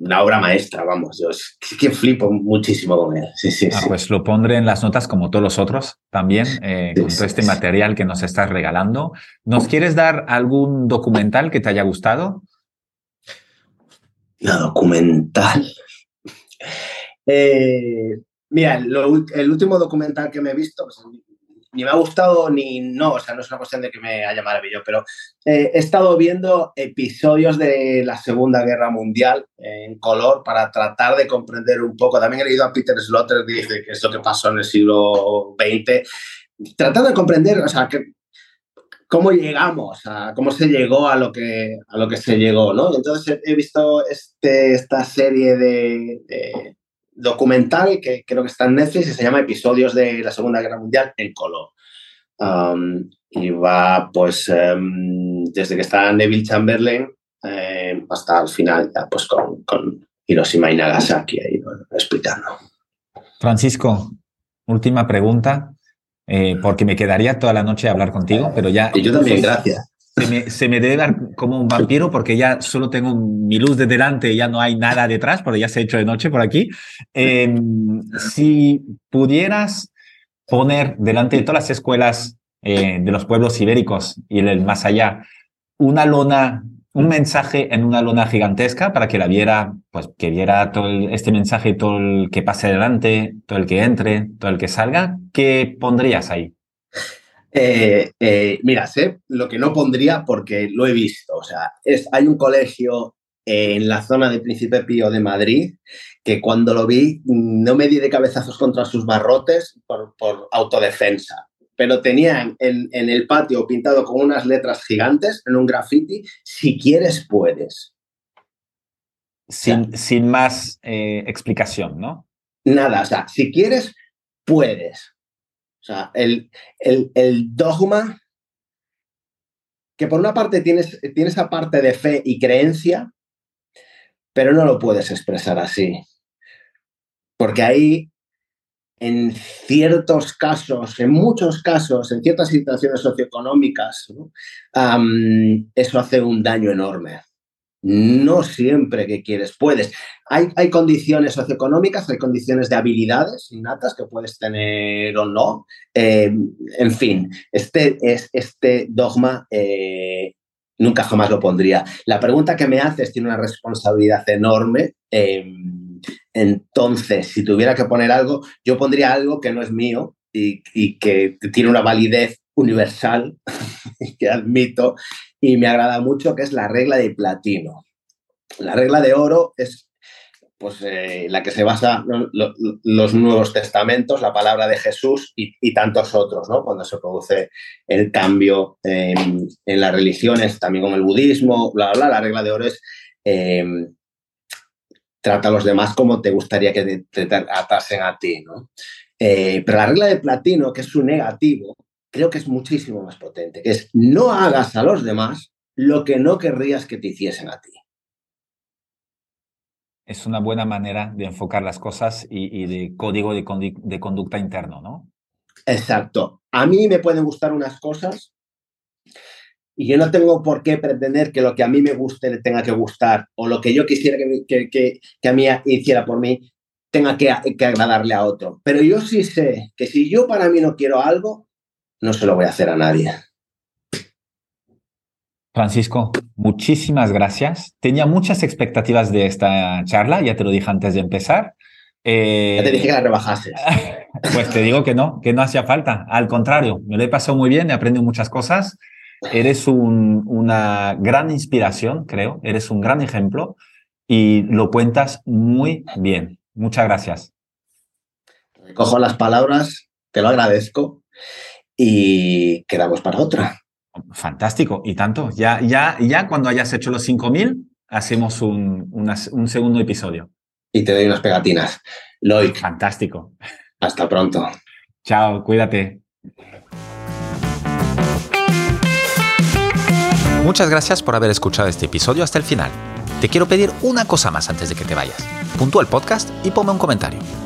una obra maestra, vamos, yo es que flipo muchísimo con él. Sí, sí, ah, Pues lo pondré en las notas como todos los otros también, eh, con todo este material que nos estás regalando. ¿Nos quieres dar algún documental que te haya gustado? La documental. Eh, mira, el último documental que me he visto, pues, ni me ha gustado ni no, o sea, no es una cuestión de que me haya maravilloso, pero eh, he estado viendo episodios de la Segunda Guerra Mundial en color para tratar de comprender un poco. También he leído a Peter Slaughter, dice que es lo que pasó en el siglo XX, tratando de comprender, o sea, que, cómo llegamos, a cómo se llegó a lo que, a lo que se llegó, ¿no? Entonces he visto este, esta serie de documental que creo que está en Netflix y se llama Episodios de la Segunda Guerra Mundial en color. y va, pues, em, desde que está Neville Chamberlain em, hasta el final, ya, pues, con, con Hiroshima y Nagasaki ahí explicando. Francisco, última pregunta, eh, porque me quedaría toda la noche a hablar contigo, pero ya... Y yo también, gracias se me, debe dar como un vampiro porque ya solo tengo mi luz de delante y ya no hay nada detrás porque ya se ha hecho de noche por aquí. Em, si pudieras poner delante de todas las escuelas eh, de los pueblos ibéricos y el más allá una lona, un mensaje en una lona gigantesca para que la viera, pues que viera todo este mensaje, todo el que pase adelante, todo el que entre, todo el que salga, ¿qué pondrías ahí? Eh, eh, mira, sé lo que no pondría porque lo he visto. O sea, es, hay un colegio en la zona de Príncipe Pío de Madrid que cuando lo vi no me di de cabezazos contra sus barrotes por, autodefensa, pero tenían en, el patio pintado con unas letras gigantes en un graffiti, si quieres puedes. Sin, sin más eh, explicación, ¿no? Nada, o sea, si quieres, puedes. O sea, el, el, dogma, que por una parte tienes, tiene esa parte de fe y creencia, pero no lo puedes expresar así. Porque ahí, en ciertos casos, en muchos casos, en ciertas situaciones socioeconómicas, eso hace un daño enorme. No siempre que quieres puedes. Hay, hay, condiciones socioeconómicas, hay condiciones de habilidades innatas que puedes tener o no. Eh, en fin, este, es, este dogma eh, nunca jamás lo pondría. La pregunta que me haces tiene una responsabilidad enorme. Em, entonces, si tuviera que poner algo, yo pondría algo que no es mío y, y que tiene una validez universal que admito y me agrada mucho, que es la regla de platino. La regla de oro es pues, eh, la que se basa los nuevos testamentos, la palabra de Jesús y, tantos otros, ¿no? cuando se produce el cambio en las religiones, también con el budismo, bla, bla, la regla de oro es em, trata a los demás como te gustaría que te, tratasen a ti. ¿no? Eh, pero la regla de platino, que es su negativo, creo que es muchísimo más potente, que es no hagas a los demás lo que no querrías que te hiciesen a ti. Es una buena manera de enfocar las cosas y, de código de, de conducta interno, ¿no? Exacto. A mí me pueden gustar unas cosas y yo no tengo por qué pretender que lo que a mí me guste le tenga que gustar o lo que yo quisiera que, que, que, a mí hiciera por mí tenga que, que, agradarle a otro. Pero yo sí sé que si yo para mí no quiero algo, no se lo voy a hacer a nadie. Francisco, muchísimas gracias. Tenía muchas expectativas de esta charla, ya te lo dije antes de empezar. Eh, ya te dije que la rebajases. Pues te digo que no, que no hacía falta. Al contrario, me lo he pasado muy bien, he aprendido muchas cosas. Eres una gran inspiración, creo. Eres un gran ejemplo y lo cuentas muy bien. Muchas gracias. Recojo las palabras, te lo agradezco y quedamos para otra. Fantástico, y tanto. Ya, ya, ya cuando hayas hecho los 5000, hacemos un, un segundo episodio. Y te doy unas pegatinas. Loic. Fantástico. Hasta pronto. Chao, cuídate. Muchas gracias por haber escuchado este episodio hasta el final. Te quiero pedir una cosa más antes de que te vayas. Puntúa el podcast y ponme un comentario.